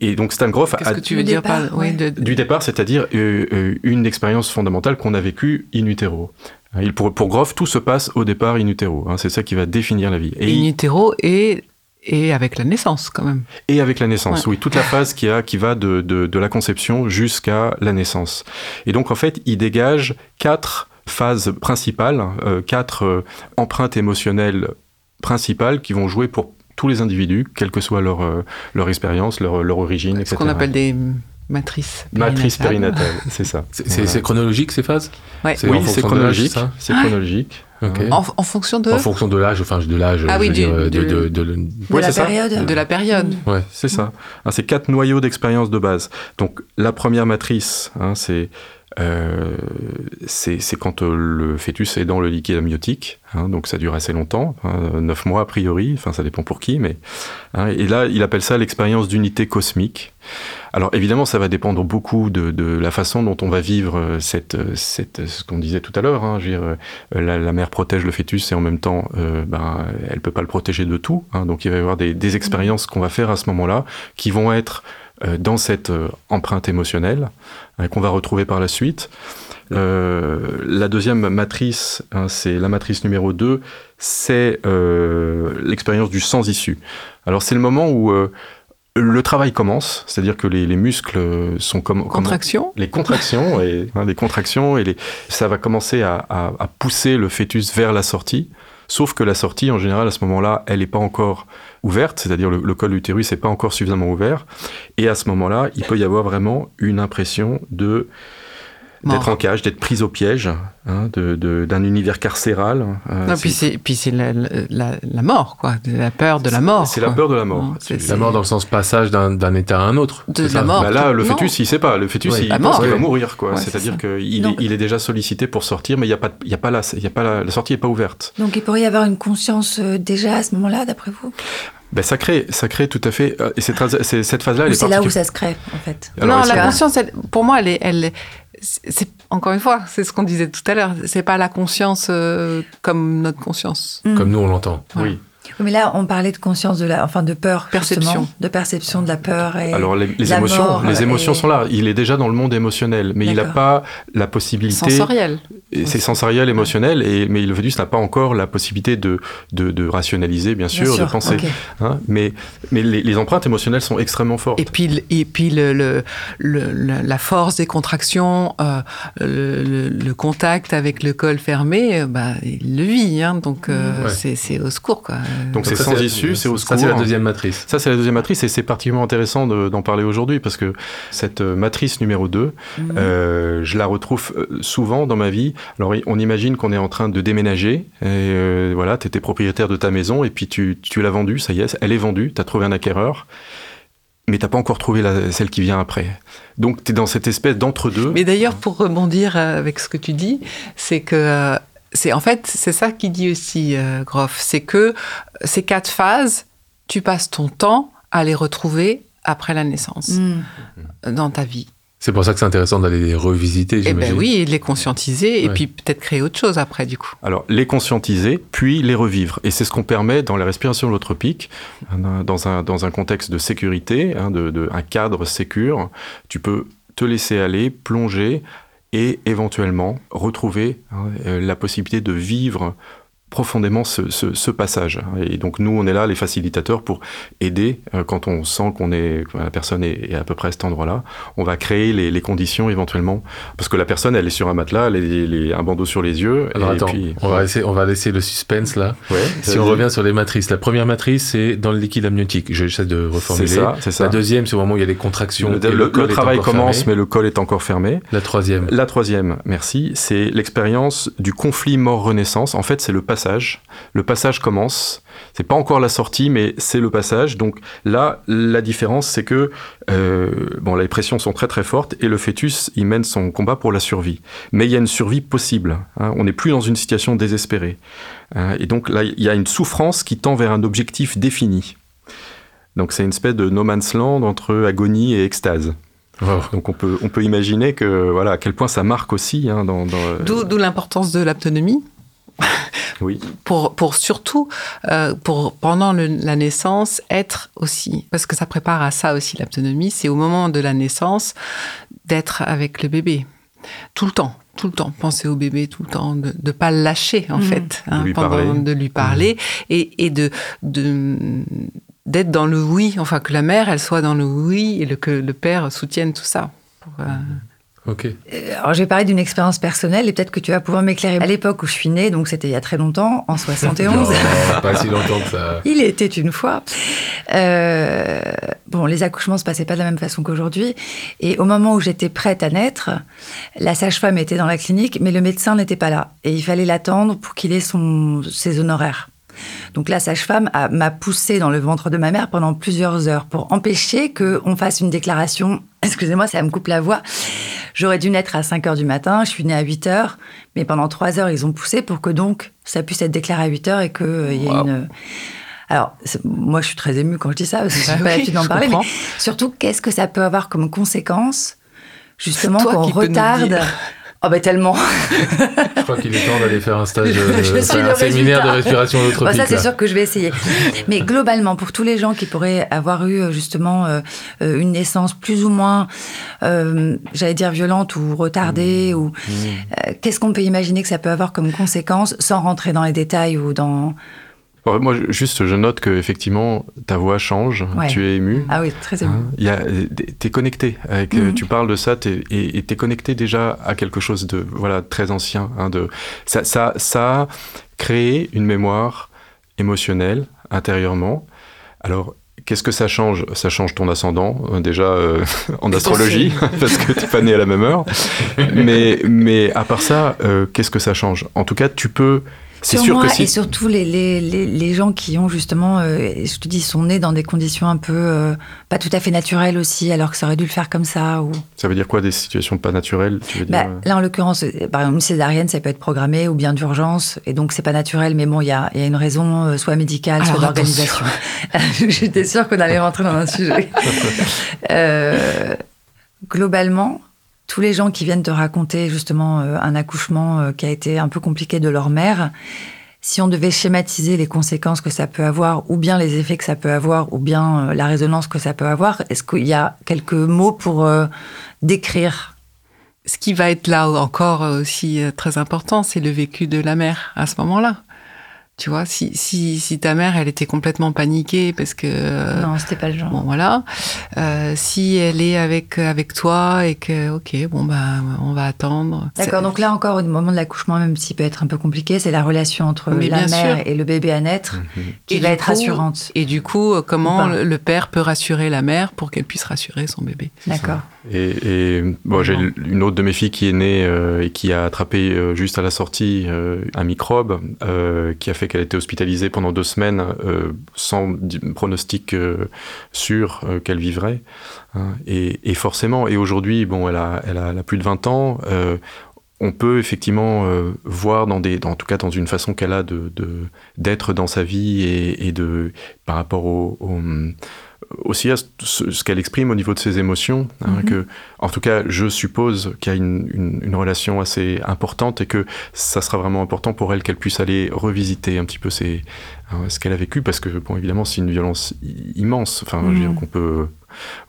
Et donc Stan Groff Qu'est-ce que tu veux dire départ, par ouais, de... du départ, c'est-à-dire euh, euh, une expérience fondamentale qu'on a vécue in utero. Il, pour, pour Groff, tout se passe au départ in utero. Hein, c'est ça qui va définir la vie. Et in utero et et avec la naissance, quand même. Et avec la naissance, ouais. oui. Toute la phase qui, a, qui va de, de, de la conception jusqu'à la naissance. Et donc, en fait, il dégage quatre phases principales, euh, quatre euh, empreintes émotionnelles principales qui vont jouer pour tous les individus, quelle que soit leur, euh, leur expérience, leur, leur origine, etc. Ce qu'on appelle des matrices périnatales. Matrice périnatale, c'est ça. C'est voilà. chronologique ces phases? Ouais. Oui, c'est chronologique. C'est chronologique. Okay. En, en, fonction de En fonction de l'âge, enfin de l'âge. Ah oui, de, de, de, de, de ouais, la période. Ça. De la période. Ouais, c'est ça. Hein, c'est quatre noyaux d'expérience de base. Donc la première matrice, hein, c'est euh, c'est quand euh, le fœtus est dans le liquide amniotique, hein, donc ça dure assez longtemps, hein, 9 mois a priori, enfin ça dépend pour qui, mais hein, et là il appelle ça l'expérience d'unité cosmique. Alors évidemment ça va dépendre beaucoup de, de, la façon dont on va vivre cette, cette ce qu'on disait tout à l'heure, hein, la, la, mère protège le fœtus et en même temps euh, ben, elle peut pas le protéger de tout, hein, donc il va y avoir des, des expériences qu'on va faire à ce moment-là qui vont être euh, dans cette euh, empreinte émotionnelle hein, qu'on va retrouver par la suite. Euh, la deuxième matrice, hein, c'est la matrice numéro 2, c'est l'expérience du sans issue. Alors c'est le moment où le travail commence, c'est-à-dire que les, muscles sont comme contractions, les contractions et hein, les contractions et les, ça va commencer à, à, pousser le fœtus vers la sortie. Sauf que la sortie, en général, à ce moment-là, elle n'est pas encore ouverte, c'est-à-dire le, le, col de l'utérus n'est pas encore suffisamment ouvert. Et à ce moment-là, il peut y avoir vraiment une impression de d'être en cage, d'être prise au piège, hein, d'un de, d'un univers carcéral. Euh, puis c'est puis c'est la, la, la, mort, quoi, la peur de la mort. C'est la peur de la mort. C'est la mort dans le sens passage d'un état à un autre. De la mort. Bah là, le fœtus, il sait pas. Le fœtus, il pense va mourir, quoi. C'est-à-dire qu'il est, il est déjà sollicité pour sortir, mais il y a pas, il y a pas la, il y a pas la, la sortie est pas ouverte. Donc il pourrait y avoir une conscience euh, déjà à ce moment-là, d'après vous? Ben, ça crée, ça crée tout à fait. Euh, et cette, phase-là, c'est là où ça se crée, en fait? non, la conscience, pour moi, elle est, elle, c'est encore une fois, c'est ce qu'on disait tout à l'heure. C'est pas la conscience euh, comme notre conscience. Mm. Comme nous on l'entend. Oui. Mais là, on parlait de conscience de la, enfin de peur, perception, de perception de la peur et alors les, émotions, les émotions sont là. Il est déjà dans le monde émotionnel, mais il n'a pas la possibilité sensorielle. C'est sensoriel, émotionnel, et mais le fœtus n'a pas encore la possibilité de de, de rationaliser, bien sûr, de penser. Hein, mais mais les, empreintes émotionnelles sont extrêmement fortes. Et puis et puis le, le, la force des contractions, euh, le, contact avec le col fermé, euh, bah, il le vit, hein, donc euh, c'est au secours quoi. Donc c'est sans issue, c'est au secours. Ça c'est la deuxième matrice. Ça c'est la deuxième matrice et c'est particulièrement intéressant d'en parler aujourd'hui parce que cette euh, matrice numéro 2, mhm. euh, je la retrouve euh, souvent dans ma vie. Alors on imagine qu'on est en train de déménager et voilà, tu étais propriétaire de ta maison et puis tu, tu l'as vendue, ça y est, elle est vendue, tu as trouvé un acquéreur mais t'as pas encore trouvé la, celle qui vient après. Donc tu es dans cette espèce d'entre-deux. Mais d'ailleurs, pour rebondir avec ce que tu dis, c'est que c'est en fait c'est ça qui dit aussi euh, Groff, c'est que ces quatre phases, tu passes ton temps à les retrouver après la naissance mm. dans ta vie. C'est pour ça que c'est intéressant d'aller les revisiter, Eh ben oui, et de les conscientiser, et puis peut-être créer autre chose après, du coup. Alors, les conscientiser, puis les revivre. Et c'est ce qu'on permet dans la respiration holotropique, dans un, dans un contexte de sécurité, hein, de, de, un cadre sécure. Tu peux te laisser aller, plonger, et éventuellement retrouver hein, euh, la possibilité de vivre profondément ce, ce, passage. Et donc nous, on est là, les facilitateurs, pour aider euh, quand on sent qu'on est, la personne est, à peu près à cet endroit-là. On va créer les, les, conditions éventuellement, parce que la personne, elle est sur un matelas, elle est, un bandeau sur les yeux. Alors et attends, puis, on, va laisser, on va laisser le suspense là. Ouais, si on revient sur les matrices, la première matrice, c'est dans le liquide amniotique. J'essaie de reformuler. C'est ça, c'est ça. La deuxième, c'est au moment où il y a les contractions. Le, le, le travail commence, mais le col est encore fermé. La troisième. La troisième, merci, c'est l'expérience du conflit mort-renaissance. En fait, c'est le passage. Le passage commence. C'est pas encore la sortie, mais c'est le passage. Donc là, la différence, c'est que euh, bon, les pressions sont très très fortes et le fœtus, il mène son combat pour la survie. Mais il y a une survie possible. Hein. On n'est plus dans une situation désespérée. Hein. et donc là, il y a une souffrance qui tend vers un objectif défini. Donc c'est une espèce de no man's land entre agonie et extase. Donc on peut, on peut imaginer que voilà à quel point ça marque aussi. Hein, dans, dans... D'où l'importance de l'autonomie oui. Pour, pour surtout, euh, pour pendant la naissance, être aussi, parce que ça prépare à ça aussi l'autonomie, c'est au moment de la naissance d'être avec le bébé. Tout le temps, tout le temps, penser au bébé tout le temps, de ne pas le lâcher en mmh. fait, hein, de, lui pendant, de lui parler mmh. et, et de, de d'être dans le oui, enfin que la mère elle soit dans le oui et que le père soutienne tout ça. Pour, euh. Euh, alors, je vais parler d'une expérience personnelle et peut-être que tu vas pouvoir m'éclairer. À l'époque où je suis née, donc c'était il y a très longtemps, en 71. non, pas si longtemps que ça. Il était une fois. Euh, bon, les accouchements se passaient pas de la même façon qu'aujourd'hui. Et au moment où j'étais prête à naître, la sage-femme était dans la clinique, mais le médecin n'était pas là. Et il fallait l'attendre pour qu'il ait son, ses honoraires. Donc la sage-femme m'a poussé dans le ventre de ma mère pendant plusieurs heures pour empêcher qu'on fasse une déclaration. Excusez-moi, ça me coupe la voix. J'aurais dû naître à 5 heures du matin, je suis née à 8 heures, mais pendant 3 heures, ils ont poussé pour que donc ça puisse être déclaré à 8 heures et qu'il euh, y ait une... Alors, moi, je suis très émue quand je dis ça, parce que je n'ai pas l'habitude d'en parler, mais surtout, qu'est-ce que ça peut avoir comme conséquence, justement, qu'on retarde Oh bah tellement. je crois qu'il est temps d'aller faire un stage, Je suis faire le un séminaire de respiration Bon, holotropique. ça, c'est sûr que je vais essayer. Mais globalement, pour tous les gens qui pourraient avoir eu euh, justement euh, euh, une naissance plus ou moins, euh, j'allais dire violente ou retardée, ou euh, qu'est-ce qu'on peut imaginer que ça peut avoir comme conséquence, sans rentrer dans les détails ou dans. Bon, moi, juste, je note que effectivement, ta voix change, Ouais. tu es ému. Ah oui, très ému. Hein, a, t'es connecté. Avec, euh, Mhm. Tu parles de ça, t'es, et t'es connecté déjà à quelque chose de voilà très ancien. hein, de ça, ça, ça a créé une mémoire émotionnelle intérieurement. Alors. Qu'est-ce que ça change? Ça change ton ascendant, euh, déjà euh, en astrologie, parce que t'es pas né à la même heure. mais, mais à part ça, euh, qu'est-ce que ça change? En tout cas, tu peux. C'est Sur sûr moi que si. et surtout les, les, les, les gens qui ont justement, euh, je te dis, sont nés dans des conditions un peu euh, pas tout à fait naturelles aussi, alors que ça aurait dû le faire comme ça. Ou... Ça veut dire quoi des situations pas naturelles tu veux Bah, dire, euh là, en l'occurrence, par exemple, une césarienne, ça peut être programmé ou bien d'urgence, et donc c'est pas naturel, mais bon, il y a, il y a une raison, euh, soit médicale, Alors, soit d'organisation. J'étais sûre qu'on allait rentrer dans un sujet. Euh, globalement, tous les gens qui viennent te raconter justement euh, un accouchement euh, qui a été un peu compliqué de leur mère, si on devait schématiser les conséquences que ça peut avoir, ou bien les effets que ça peut avoir, ou bien euh, la résonance que ça peut avoir, est-ce qu'il y a quelques mots pour décrire? Ce qui va être là encore aussi très important, c'est le vécu de la mère à ce moment-là. Tu vois, si, si, si ta mère, elle était complètement paniquée parce que... euh, Non, c'était pas le genre. Bon, voilà. Euh, si elle est avec, avec toi et que, ok, bon, bah, on va attendre. D'accord, donc là encore, au moment de l'accouchement, même s'il peut être un peu compliqué, c'est la relation entre Mais la mère sûr. et le bébé à naître Mhm. qui Et va être coup- rassurante. Et du coup, euh, comment le père peut rassurer la mère pour qu'elle puisse rassurer son bébé? D'accord. Et, et, bon, j'ai une autre de mes filles qui est née euh, et qui a attrapé euh, juste à la sortie euh, un microbe euh, qui a fait qu'elle était hospitalisée pendant deux semaines euh, sans pronostic euh, sûr euh, qu'elle vivrait. hein. et, et forcément, et aujourd'hui, bon, elle a, elle, a, elle a plus de 20 ans. euh, on peut effectivement euh, voir dans des, dans- en tout cas dans une façon qu'elle a de de- d'être dans sa vie et, et de par rapport au, au, aussi à ce, ce qu'elle exprime au niveau de ses émotions, hein, Mhm. que, en tout cas, je suppose qu'il y a une, une- une relation assez importante et que ça sera vraiment important pour elle qu'elle puisse aller revisiter un petit peu ses, hein, ce qu'elle a vécu, parce que, bon, évidemment, c'est une violence immense. Enfin, je veux dire Mhm. qu'on peut,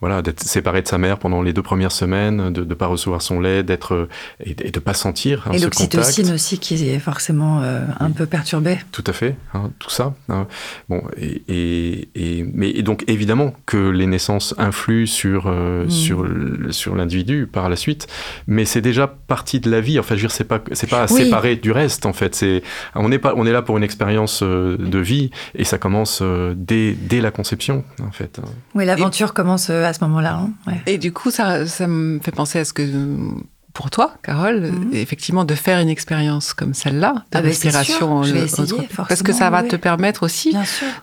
voilà, d'être séparé de sa mère pendant les deux premières semaines, de ne pas recevoir son lait, d'être et, de- et de pas sentir hein, et l'oxytocine aussi qui est forcément euh, un peu perturbée. Tout à fait, hein, tout ça. hein. Bon, et, et, et- mais et donc évidemment que les naissances influent sur euh, Mm. sur sur l'individu par la suite, mais c'est déjà partie de la vie. Enfin, je veux dire, c'est pas c'est pas à Oui. séparer du reste en fait. C'est on est pas on est là pour une expérience euh, de vie et ça commence euh, dès dès la conception en fait. Oui, l'aventure commence euh, à ce moment-là. hein. Et du coup, ça me fait penser à ce que, pour toi, Carole, Mhm. effectivement, de faire une expérience comme celle-là, de Ah ben, c'est respiration. euh, essayer. Parce que ça va oui, te permettre aussi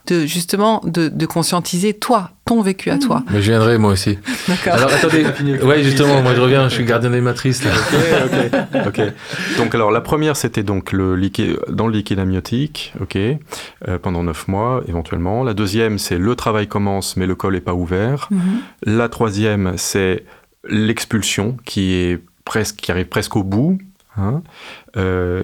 de, justement, de, de conscientiser toi, ton vécu à Mhm. toi. Mais je viendrai moi aussi. D'accord. Alors attendez, ouais justement, moi je reviens, je suis gardien des matrices là. ok, ok. Donc alors la première c'était donc le liquide dans le liquide amniotique, ok, euh, pendant neuf mois éventuellement. La deuxième c'est le travail commence mais le col est pas ouvert. Mhm. La troisième c'est l'expulsion qui est presque qui arrive presque au bout. hein. Euh,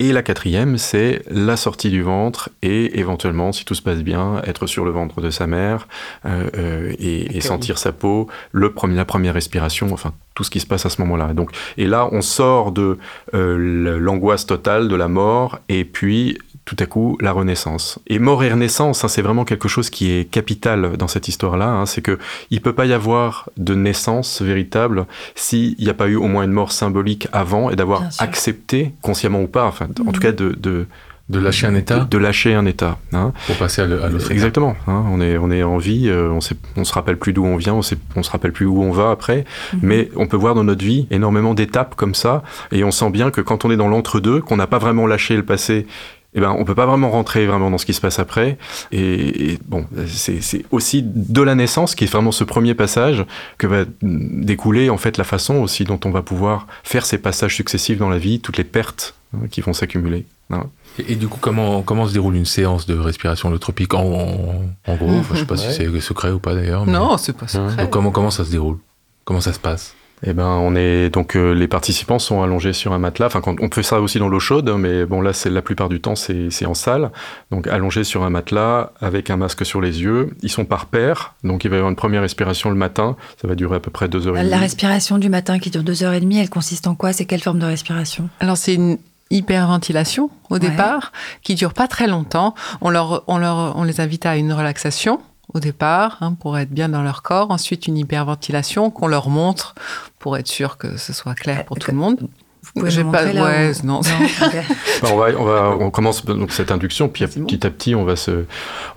et la quatrième, c'est la sortie du ventre et éventuellement, si tout se passe bien, être sur le ventre de sa mère euh, euh, et, sentir sa peau, le premier, la première respiration, enfin tout ce qui se passe à ce moment-là. Donc, et là, on sort de euh, l'angoisse totale de la mort et puis tout à coup la renaissance. Et mort et renaissance, hein, c'est vraiment quelque chose qui est capital dans cette histoire-là. hein. c'est que il peut pas y avoir de naissance véritable s'il n'y a pas eu au moins une mort symbolique avant et d'avoir accepté, consciemment ou pas, enfin, en tout cas de, de, De lâcher un état de, de lâcher un état. hein. pour passer à l'autre état. Exactement. hein. on, est, on est en vie, euh, on, sait, on se rappelle plus d'où on vient, on, sait, on se rappelle plus où on va après, Mhm. mais on peut voir dans notre vie énormément d'étapes comme ça, et on sent bien que quand on est dans l'entre-deux, qu'on n'a pas vraiment lâché le passé, eh ben, on peut pas vraiment rentrer vraiment dans ce qui se passe après. Et, et bon, c'est aussi de la naissance, qui est vraiment ce premier passage, que va découler en fait la façon aussi dont on va pouvoir faire ces passages successifs dans la vie, toutes les pertes hein, qui vont s'accumuler. hein. Et, et du coup, comment, comment se déroule une séance de respiration holotropique en, en, en gros? Enfin, Je sais pas si c'est secret ou pas d'ailleurs. mais- Non, c'est pas secret. Donc, comment, comment ça se déroule? Comment ça se passe? Eh ben, on est donc euh, les participants sont allongés sur un matelas. Enfin, quand, on fait ça aussi dans l'eau chaude, mais bon là, c'est la plupart du temps c'est en salle. Donc allongés sur un matelas avec un masque sur les yeux. Ils sont par paire, donc il va y avoir une première respiration le matin. Ça va durer à peu près deux heures et demie. La respiration du matin qui dure deux heures et demie, elle consiste en quoi? C'est quelle forme de respiration? Alors c'est une hyperventilation au départ qui dure pas très longtemps. On leur, on leur, on les invite à une relaxation au départ, hein, pour être bien dans leur corps. Ensuite, une hyperventilation qu'on leur montre pour être sûr que ce soit clair pour tout le monde. Vous pouvez pas, ouais, non. Bah, on, va, on, va, on commence donc cette induction, puis petit à petit, on va se,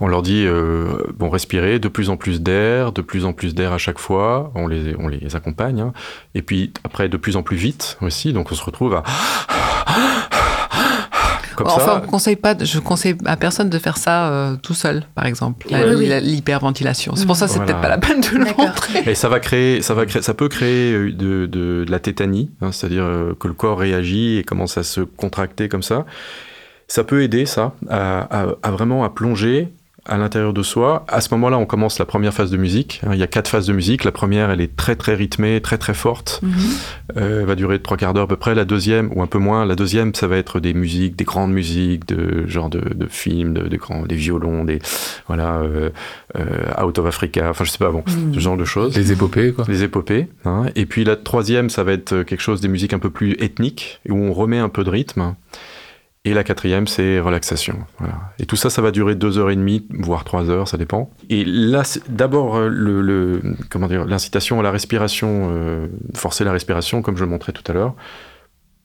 on leur dit, euh, bon, respirer, de plus en plus d'air, de plus en plus d'air à chaque fois, on les, on les accompagne, hein. et puis après de plus en plus vite aussi, donc on se retrouve à enfin, on conseille pas, je conseille à personne de faire ça euh, tout seul, par exemple, l'hyperventilation. C'est pour ça, c'est peut-être pas la peine de le montrer. Et ça va créer, ça va créer, ça peut créer euh, de, de, la tétanie, hein, c'est-à-dire euh, que le corps réagit et commence à se contracter comme ça. Ça peut aider ça à, à vraiment à plonger à l'intérieur de soi. À ce moment-là, on commence la première phase de musique. Hein, il y a quatre phases de musique. La première, elle est très très rythmée, très très forte. Mhm. Euh, elle va durer trois quarts d'heure à peu près. La deuxième, ou un peu moins, la deuxième, ça va être des musiques, des grandes musiques, de genre de, de films, de, grands, des violons, des voilà, euh, euh, Out of Africa. Enfin, je sais pas, bon, mhm. ce genre de choses. Les épopées, quoi. Les épopées. Hein. Et puis la troisième, ça va être quelque chose des musiques un peu plus ethniques où on remet un peu de rythme. Et la quatrième, c'est relaxation. Et tout ça, ça va durer deux heures et demie, voire trois heures, ça dépend. Et là, d'abord, euh, le, comment dire, l'incitation à la respiration, euh, forcer la respiration, comme je le montrais tout à l'heure,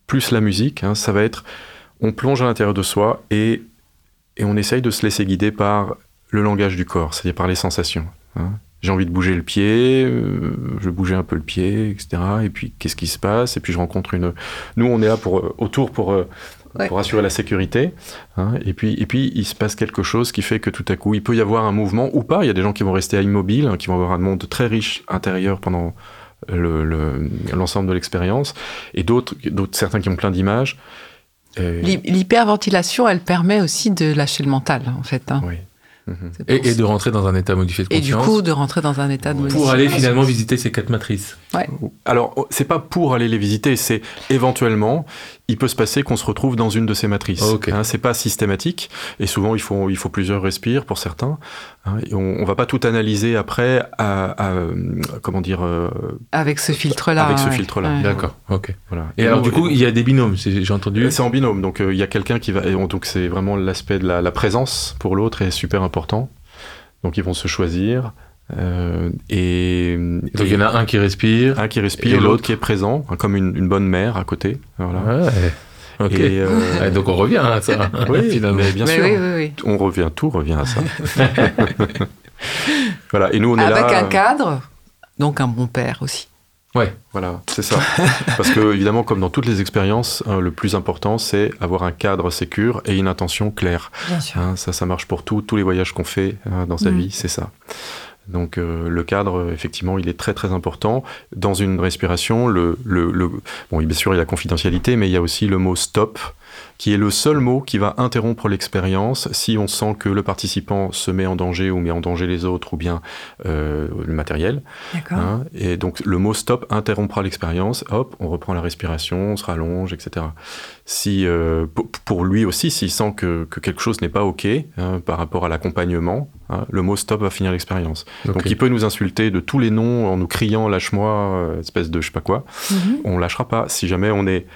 plus la musique, hein, ça va être, on plonge à l'intérieur de soi et, on essaye de se laisser guider par le langage du corps, c'est-à-dire par les sensations. Hein. J'ai envie de bouger le pied, euh, je bouger un peu le pied, etc. Et puis, qu'est-ce qui se passe? Et puis, je rencontre une. Nous, on est là pour, autour pour pour assurer la sécurité. Hein. et, puis, et puis, il se passe quelque chose qui fait que tout à coup, il peut y avoir un mouvement ou pas. Il y a des gens qui vont rester immobiles, hein, qui vont avoir un monde très riche intérieur pendant l'ensemble le, de l'expérience, et d'autres, certains qui ont plein d'images. L'hyperventilation, elle permet aussi de lâcher le mental, en fait. Hein. Oui. Et, de rentrer dans un état modifié de conscience. Et du coup, de rentrer dans un état de modifié. Pour aller finalement visiter ces quatre matrices. Ouais. Alors, c'est pas pour aller les visiter, c'est éventuellement, il peut se passer qu'on se retrouve dans une de ces matrices. Okay. Hein, c'est pas systématique et souvent il faut il faut plusieurs respires pour certains. Hein, et on, on, va pas tout analyser après à, à comment dire euh, avec ce filtre là. Avec ce filtre là. D'accord. Ok. Voilà. Et, alors du coup il y a des binômes. J'ai entendu. C'est en binôme donc euh, il y a quelqu'un qui va donc c'est vraiment l'aspect de la, la présence pour l'autre est super important. Donc ils vont se choisir. Euh, et donc il y en a un qui respire, un qui respire, et l'autre qui est présent, comme une, une, bonne mère à côté. Voilà. Ouais. Et euh... donc on revient à ça. oui, finalement. bien mais sûr. Oui, oui, on revient, tout revient à ça. voilà. Et nous on est Avec là. un cadre, donc un bon père aussi. Ouais, voilà, c'est ça. Parce que évidemment, comme dans toutes les expériences, hein, le plus important, c'est avoir un cadre sécure et une intention claire. Bien sûr. Hein, ça, ça marche pour tout, tous les voyages qu'on fait hein, dans sa mmh. vie, c'est ça. Donc euh, le cadre, effectivement, il est très très important. Dans une respiration, le, le, le, bon, bien sûr, il y a confidentialité, mais il y a aussi le mot stop, qui est le seul mot qui va interrompre l'expérience si on sent que le participant se met en danger ou met en danger les autres ou bien euh, le matériel. Hein, et donc le mot stop interrompra l'expérience. Hop, on reprend la respiration, on se rallonge, etc. Si euh, pour lui aussi, s'il sent que, que, quelque chose n'est pas ok hein, par rapport à l'accompagnement, hein, le mot stop va finir l'expérience. Okay. Donc il peut nous insulter de tous les noms en nous criant lâche-moi, euh, espèce de je sais pas quoi. Mm -hmm. On lâchera pas. Si jamais on est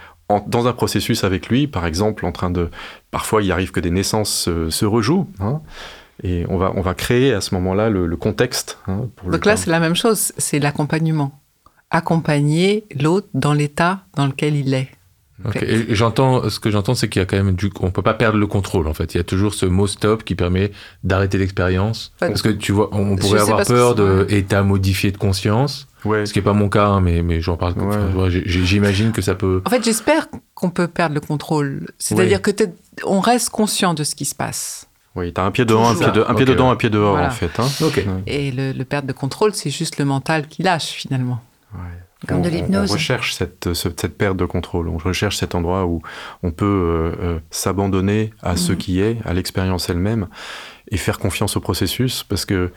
dans un processus avec lui, par exemple, en train de... Parfois, il arrive que des naissances se, se rejouent. Hein, et on va, on va créer à ce moment-là le, le, contexte. Hein, pour Donc là, c'est la même chose, c'est l'accompagnement. Accompagner l'autre dans l'état dans lequel il est. Okay. Et j'entends, ce que j'entends, c'est qu'il y a quand même du, on peut pas perdre le contrôle. En fait, il y a toujours ce mot stop qui permet d'arrêter l'expérience. Enfin, Parce que tu vois, on pourrait avoir peur d'état modifié de conscience. Ouais. Ce qui n'est pas mon cas, hein, mais, mais j'en parle. Ouais. J'imagine que ça peut. En fait, j'espère qu'on peut perdre le contrôle. C'est-à-dire oui. que on reste conscient de ce qui se passe. Oui, tu as un pied dedans, un pied, de, un pied okay. dedans, un pied dehors, voilà. en fait. Hein. Okay. Et le, le, perte de contrôle, c'est juste le mental qui lâche, finalement. Ouais. Comme on, de l'hypnose. On recherche cette, cette, perte de contrôle. On recherche cet endroit où on peut euh, euh, s'abandonner à mmh. ce qui est, à l'expérience elle-même, et faire confiance au processus, parce que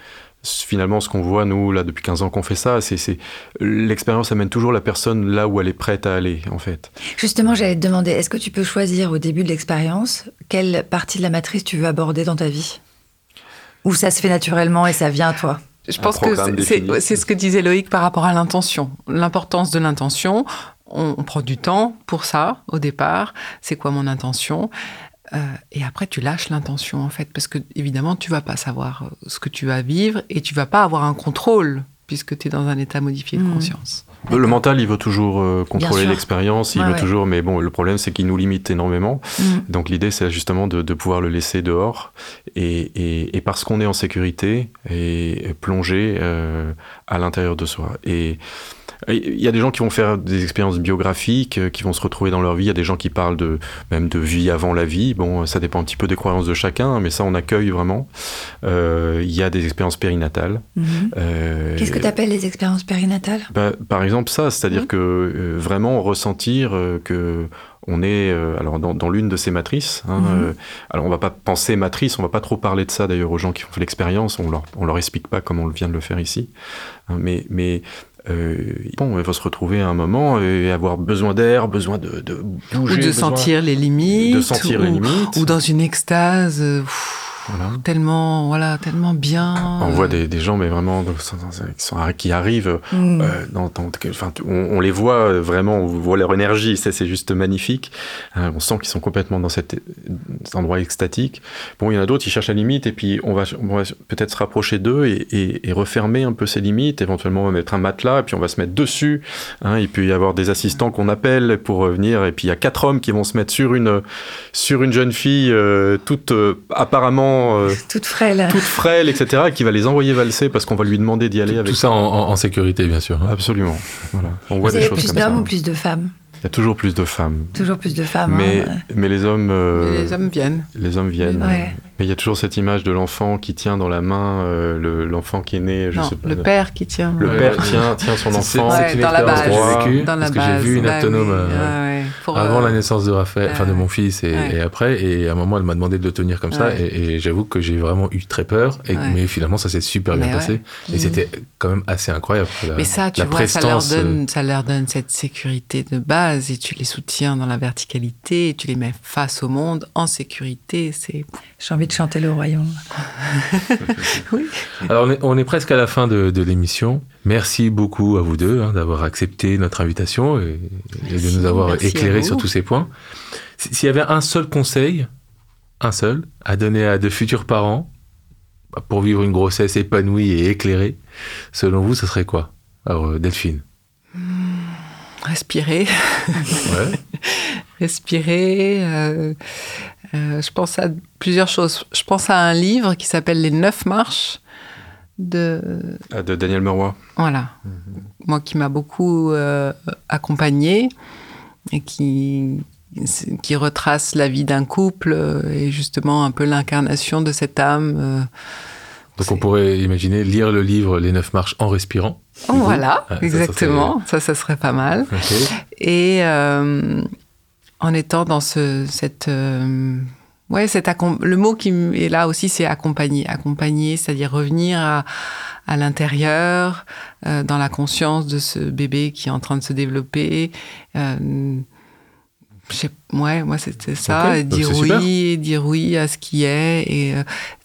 finalement, ce qu'on voit, nous, là, depuis 15 ans qu'on fait ça, c'est l'expérience amène toujours la personne là où elle est prête à aller, en fait. Justement, j'allais te demander, est-ce que tu peux choisir au début de l'expérience quelle partie de la matrice tu veux aborder dans ta vie? Ou ça se fait naturellement et ça vient à toi? Je pense que c'est ce que disait Loïc par rapport à l'intention. L'importance de l'intention. On, on, prend du temps pour ça au départ. C'est quoi mon intention? Euh, et après, tu lâches l'intention, en fait, parce que évidemment, tu vas pas savoir euh, ce que tu vas vivre et tu vas pas avoir un contrôle puisque tu es dans un état modifié de mmh. conscience. Le mental, il veut toujours euh, contrôler l'expérience, il veut toujours, mais bon, le problème, c'est qu'il nous limite énormément. Mmh. Donc l'idée, c'est justement de, pouvoir le laisser dehors et, parce qu'on est en sécurité et, plonger à l'intérieur de soi. Et il y a des gens qui vont faire des expériences biographiques, euh, qui vont se retrouver dans leur vie. Il y a des gens qui parlent de même de vie avant la vie. Bon, ça dépend un petit peu des croyances de chacun, mais ça, on accueille vraiment. Euh, il y a des expériences périnatales. Mhm. Euh, Qu'est-ce que tu appelles les expériences périnatales? Bah, Par exemple, ça, c'est-à-dire mhm. que vraiment ressentir que on est alors dans, l'une de ces matrices. Hein, mhm. alors on va pas penser matrice, on va pas trop parler de ça d'ailleurs aux gens qui ont fait l'expérience. On leur on leur explique pas comme on vient de le faire ici. Hein, mais mais euh, bon, il va se retrouver à un moment et avoir besoin d'air, besoin de, de bouger. Ou de sentir les limites. De sentir les limites. Ou dans une extase. Euh, Tellement, voilà, tellement bien. On voit des, des gens, mais vraiment, qui arrivent, mm. euh, dans, enfin, on, les voit vraiment, on voit leur énergie, c'est juste magnifique. Hein, on sent qu'ils sont complètement dans cet, endroit extatique. Bon, il y en a d'autres, ils cherchent la limite, et puis on va, va peut-être se rapprocher d'eux et, et, refermer un peu ces limites. Éventuellement, on va mettre un matelas, et puis on va se mettre dessus. Hein, il peut y avoir des assistants qu'on appelle pour venir, et puis il y a quatre hommes qui vont se mettre sur une, sur une jeune fille, euh, toute euh, apparemment euh, toute frêle, toute frêle, etc., et qui va les envoyer valser parce qu'on va lui demander d'y aller tout, avec. Tout ça en, sécurité, bien sûr. Hein. Absolument. Voilà. On voit Vous des avez choses plus d'hommes ou plus de femmes? Il y a toujours plus de femmes. Toujours plus de femmes. Mais, hein. mais les hommes. Euh, les hommes viennent. Les hommes viennent. Ouais. Mais il y a toujours cette image de l'enfant qui tient dans la main euh, l'enfant qui est né. Je non, sais pas, le père qui tient. Le père tient, tient son enfant. C'est une dans que j'ai vécue. parce que j'ai vu une bah autonome euh, avant la naissance de Raphaël, enfin de mon fils et, après. Et à un moment, elle m'a demandé de le tenir comme ça. Et, j'avoue que j'ai vraiment eu très peur. Et, mais finalement, ça s'est super bien passé. Et c'était quand même assez incroyable. mais ça, tu vois, ça leur, donne, ça leur donne cette sécurité de base et tu les soutiens dans la verticalité et tu les mets face au monde en sécurité. C'est j'ai envie de chanter le royaume. oui. Alors, on est, presque à la fin de, l'émission. Merci beaucoup à vous deux hein, d'avoir accepté notre invitation et, de nous avoir éclairé sur tous ces points. S'il y avait un seul conseil, un seul, à donner à de futurs parents bah, pour vivre une grossesse épanouie et éclairée, selon vous, ce serait quoi? Alors, euh, Delphine Respirer. Ouais. Respirer. Euh, euh, je pense à plusieurs choses. Je pense à un livre qui s'appelle Les Neuf Marches de... Ah, de Daniel Meroy. Voilà. Mhm. Moi qui m'a beaucoup euh, accompagné et qui, qui retrace la vie d'un couple euh, et justement un peu l'incarnation de cette âme. Donc on pourrait imaginer lire le livre Les Neuf Marches en respirant. voilà, ah, exactement. Ça, ça, serait pas mal. Et en étant dans ce, cette, euh, ouais, cette le mot qui est là aussi, c'est accompagner, accompagner, c'est-à-dire revenir à, à l'intérieur, euh, dans la conscience de ce bébé qui est en train de se développer. Euh, ouais, moi c'était ça, dire oui, dire oui à ce qui est, et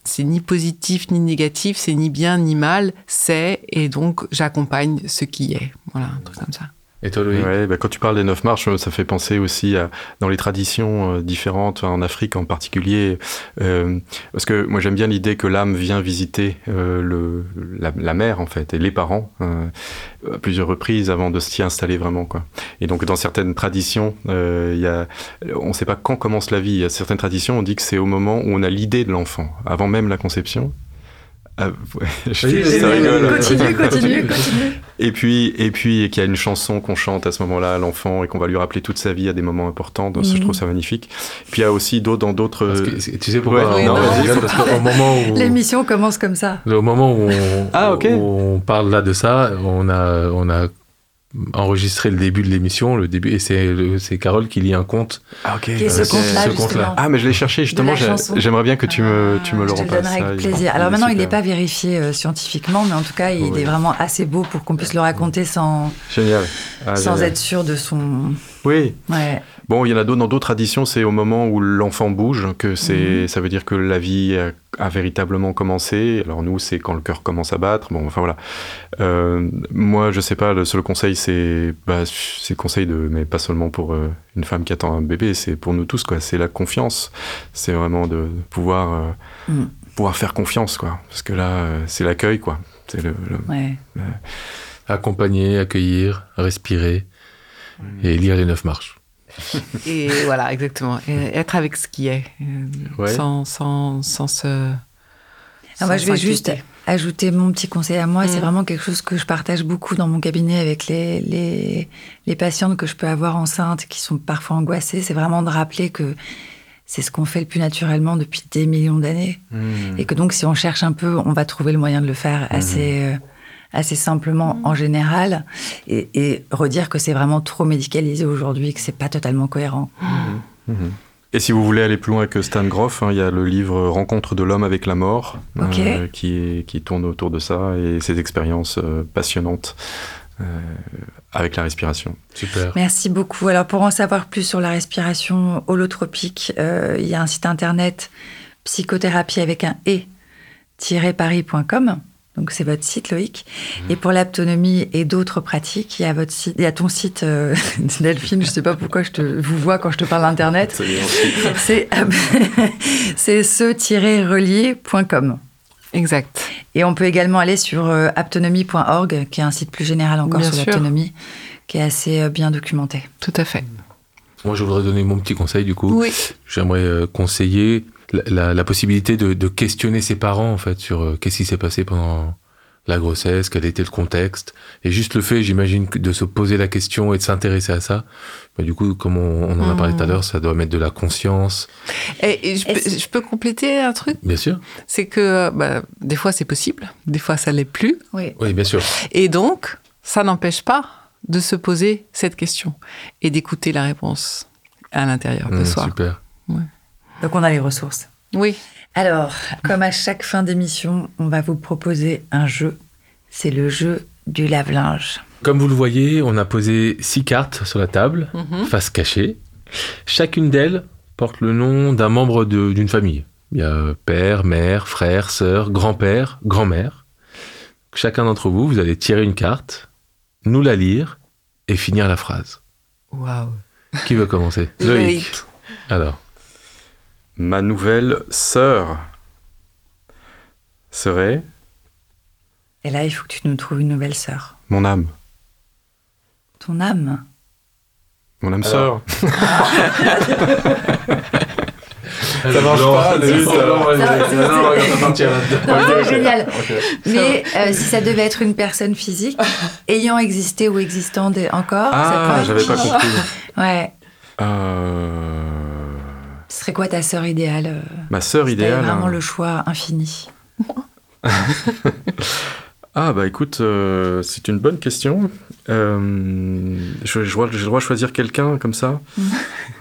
c'est ni positif ni négatif, c'est ni bien ni mal, c'est, et donc j'accompagne ce qui est. Voilà, un truc comme ça. Et toi, Louis bah, Quand tu parles des neuf marches, ça fait penser aussi dans les traditions euh, différentes, en Afrique en particulier, euh, parce que moi j'aime bien l'idée que l'âme vient visiter euh, la, mère en fait et les parents à plusieurs reprises avant de s'y installer vraiment quoi. Et donc dans certaines traditions, on ne sait pas quand commence la vie. Il y a certaines traditions, on dit que c'est au moment où on a l'idée de l'enfant, avant même la conception. Ah, je rigole. Continue, continue, continue. Et puis, et puis, qu'il y a une chanson qu'on chante à ce moment-là à l'enfant et qu'on va lui rappeler toute sa vie à des moments importants. Donc, Je trouve ça magnifique. Puis il y a aussi d'autres dans d'autres. Tu sais pourquoi non, parce qu'au moment où l'émission commence comme ça. Au moment où on, ah, on parle là de ça, on a, on a enregistré le début de l'émission, le début, et c'est le- c'est Carole qui lit un conte. Ah, ok. Est ce Euh, conte-là. Ah, mais je l'ai cherché justement. J'aimerais bien que tu me, tu me le Je te le repasses. ça, avec plaisir. Alors maintenant, il n'est pas vérifié euh, scientifiquement, mais en tout cas, il Oui. est vraiment assez beau pour qu'on puisse le raconter sans, Génial. Ah, sans génial. être sûr de son. Oui. Ouais. Bon, il y en a d'autres dans d'autres traditions, c'est au moment où l'enfant bouge que c'est, Mhm. ça veut dire que la vie a, a véritablement commencé. Alors nous, c'est quand le cœur commence à battre. Bon, enfin voilà. Euh, moi, je sais pas. Le seul conseil, c'est, bah, c'est le conseil de, mais pas seulement pour euh, une femme qui attend un bébé, c'est pour nous tous quoi. C'est la confiance. C'est vraiment de pouvoir, euh, Mhm. pouvoir faire confiance quoi. Parce que là, euh, c'est l'accueil quoi. C'est le, le- Ouais. Accompagner, accueillir, respirer et lire les neuf marches. Et voilà, exactement. Et être avec ce qui est, euh, Ouais. sans, sans, sans se. Moi, je vais juste ajouter mon petit conseil à moi. C'est Mm. vraiment quelque chose que je partage beaucoup dans mon cabinet avec les, les, les patientes que je peux avoir enceintes qui sont parfois angoissées. C'est vraiment de rappeler que c'est ce qu'on fait le plus naturellement depuis des millions d'années. Mhm. Et que donc, si on cherche un peu, on va trouver le moyen de le faire assez, euh, assez simplement en général. Et, et redire que c'est vraiment trop médicalisé aujourd'hui, que c'est pas totalement cohérent. Mhm. Et si vous voulez aller plus loin que Stan Groff, hein, il y a le livre Rencontre de l'homme avec la mort, euh, qui, tourne autour de ça et ses expériences euh, passionnantes euh, avec la respiration. Super. Merci beaucoup. Alors pour en savoir plus sur la respiration holotropique, euh, il y a un site internet psychothérapie avec un e-paris.com. Donc c'est votre site Loïc. Et pour l'aptonomie et d'autres pratiques, il y a votre site, il y a ton site euh, Delphine. Je sais pas pourquoi je te vous vois quand je te parle d'internet. C'est c'est ce-relier.com. Exact. Et on peut également aller sur euh, aptonomie.org, qui est un site plus général encore Bien sur l'aptonomie, qui est assez euh, bien documenté. Tout à fait. Moi, je voudrais donner mon petit conseil du coup. Oui. J'aimerais euh, conseiller la, la- la possibilité de, de questionner ses parents en fait sur euh, qu'est-ce qui s'est passé pendant la grossesse, quel était le contexte. Et juste le fait, j'imagine, de se poser la question et de s'intéresser à ça, bah, du coup, comme on, on en a parlé tout à l'heure, ça doit mettre de la conscience. Et, et je, peux, Est-ce- je peux compléter un truc? Bien sûr. C'est que bah, des fois c'est possible, des fois ça l'est plus. Oui. Oui, bien sûr. Et donc, ça n'empêche pas de se poser cette question et d'écouter la réponse à l'intérieur de Mmh, soi. super. Donc on a les ressources. Oui. Alors, comme à chaque fin d'émission, on va vous proposer un jeu. C'est le jeu du lave-linge. Comme vous le voyez, on a posé six cartes sur la table, Mhm. face cachée. Chacune d'elles porte le nom d'un membre d'une famille. Il y a père, mère, frère, sœur, grand-père, grand-mère. Chacun d'entre vous, vous allez tirer une carte, nous la lire et finir la phrase. Waouh. Qui veut commencer? Loïc. Alors, Ma nouvelle sœur serait Et là, il faut que tu nous trouves une nouvelle sœur. mon âme. Ton âme. Mon âme sœur. ça marche pas. Non, c'est génial. Mais euh, si ça devait être une personne physique, ayant existé ou existant encore, Ah, ça j'avais pas compris. Ouais. Euh, Ce serait quoi ta sœur idéale euh, Ma sœur idéale. vraiment hein. le choix infini. Ah bah écoute, euh, c'est une bonne question. Euh, j'ai le droit de choisir quelqu'un comme ça.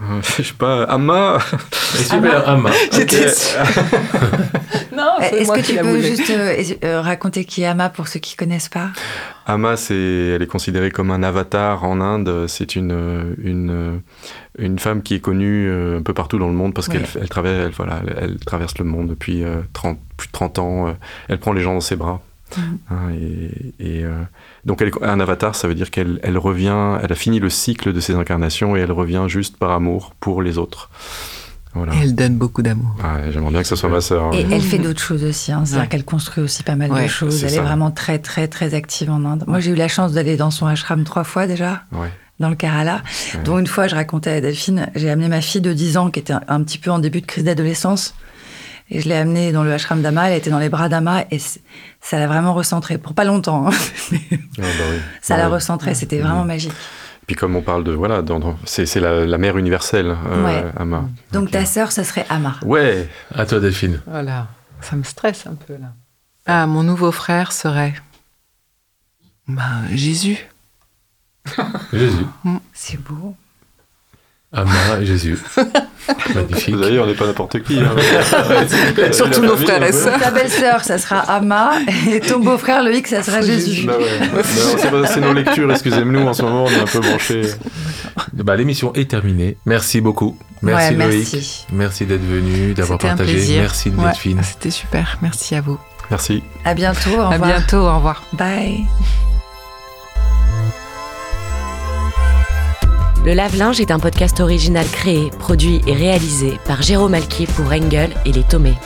Euh, je sais pas, Amma. Super, Amma. J'étais Ok. sûre. non, Euh, c'est Est-ce que tu peux juste euh, euh, raconter qui est Ama pour ceux qui connaissent pas? Amma, c'est, elle est considérée comme un avatar en Inde. C'est une, une, une femme qui est connue euh, un peu partout dans le monde parce qu'elle elle traverse, elle, voilà, elle, elle traverse le monde depuis euh, 30, plus de 30 ans. Elle prend les gens dans ses bras. Mhm. Hein, et, et, euh, donc, elle un avatar, ça veut dire qu'elle elle revient, elle a fini le cycle de ses incarnations et elle revient juste par amour pour les autres. Voilà. Elle donne beaucoup d'amour. Ouais, J'aimerais bien que ce soit ma sœur. Et ouais. elle fait d'autres choses aussi. hein. C'est-à-dire Ouais. qu'elle construit aussi pas mal de choses. Elle ça. est vraiment très, très, très active en Inde. Moi, j'ai eu la chance d'aller dans son ashram trois fois déjà, Ouais. dans le Kerala. Dont une fois, je racontais à Delphine, j'ai amené ma fille de 10 ans qui était un, un petit peu en début de crise d'adolescence. Et je l'ai amenée dans le ashram d'Ama. Elle était dans les bras d'Ama. Et ça l'a vraiment recentrée. Pour pas longtemps. hein. Ah, bah oui. ça Ouais. l'a recentrée. C'était vraiment magique. Puis comme on parle de voilà, c'est la, la mère universelle, euh, Ouais. Amma. Donc ta sœur, ça serait Ama. Ouais. À toi, Delphine. Voilà. Ça me stresse un peu là. Ah, mon nouveau frère serait. Ben, Jésus. Jésus. C'est beau. Amma et Jésus. Magnifique. D'ailleurs, on n'est pas n'importe qui. hein. Surtout nos frères et sœurs. Ta belle-sœur, ça sera Ama, et ton beau-frère Loïc, ça sera Jésus. Bah ouais. C'est nos lectures, excusez-nous, en ce moment, on est un peu branchés. Bah, L'émission est terminée. Merci beaucoup. Merci Ouais, Loïc. merci. Merci d'être venu, d'avoir C'était un partagé. plaisir. Merci de Ouais, Delphine. C'était super. Merci à vous. Merci. À bientôt. Au À revoir. bientôt. Au revoir. Bye. Le lave-linge est un podcast original créé, produit et réalisé par Jérôme Alquier pour Engel et les Tomés.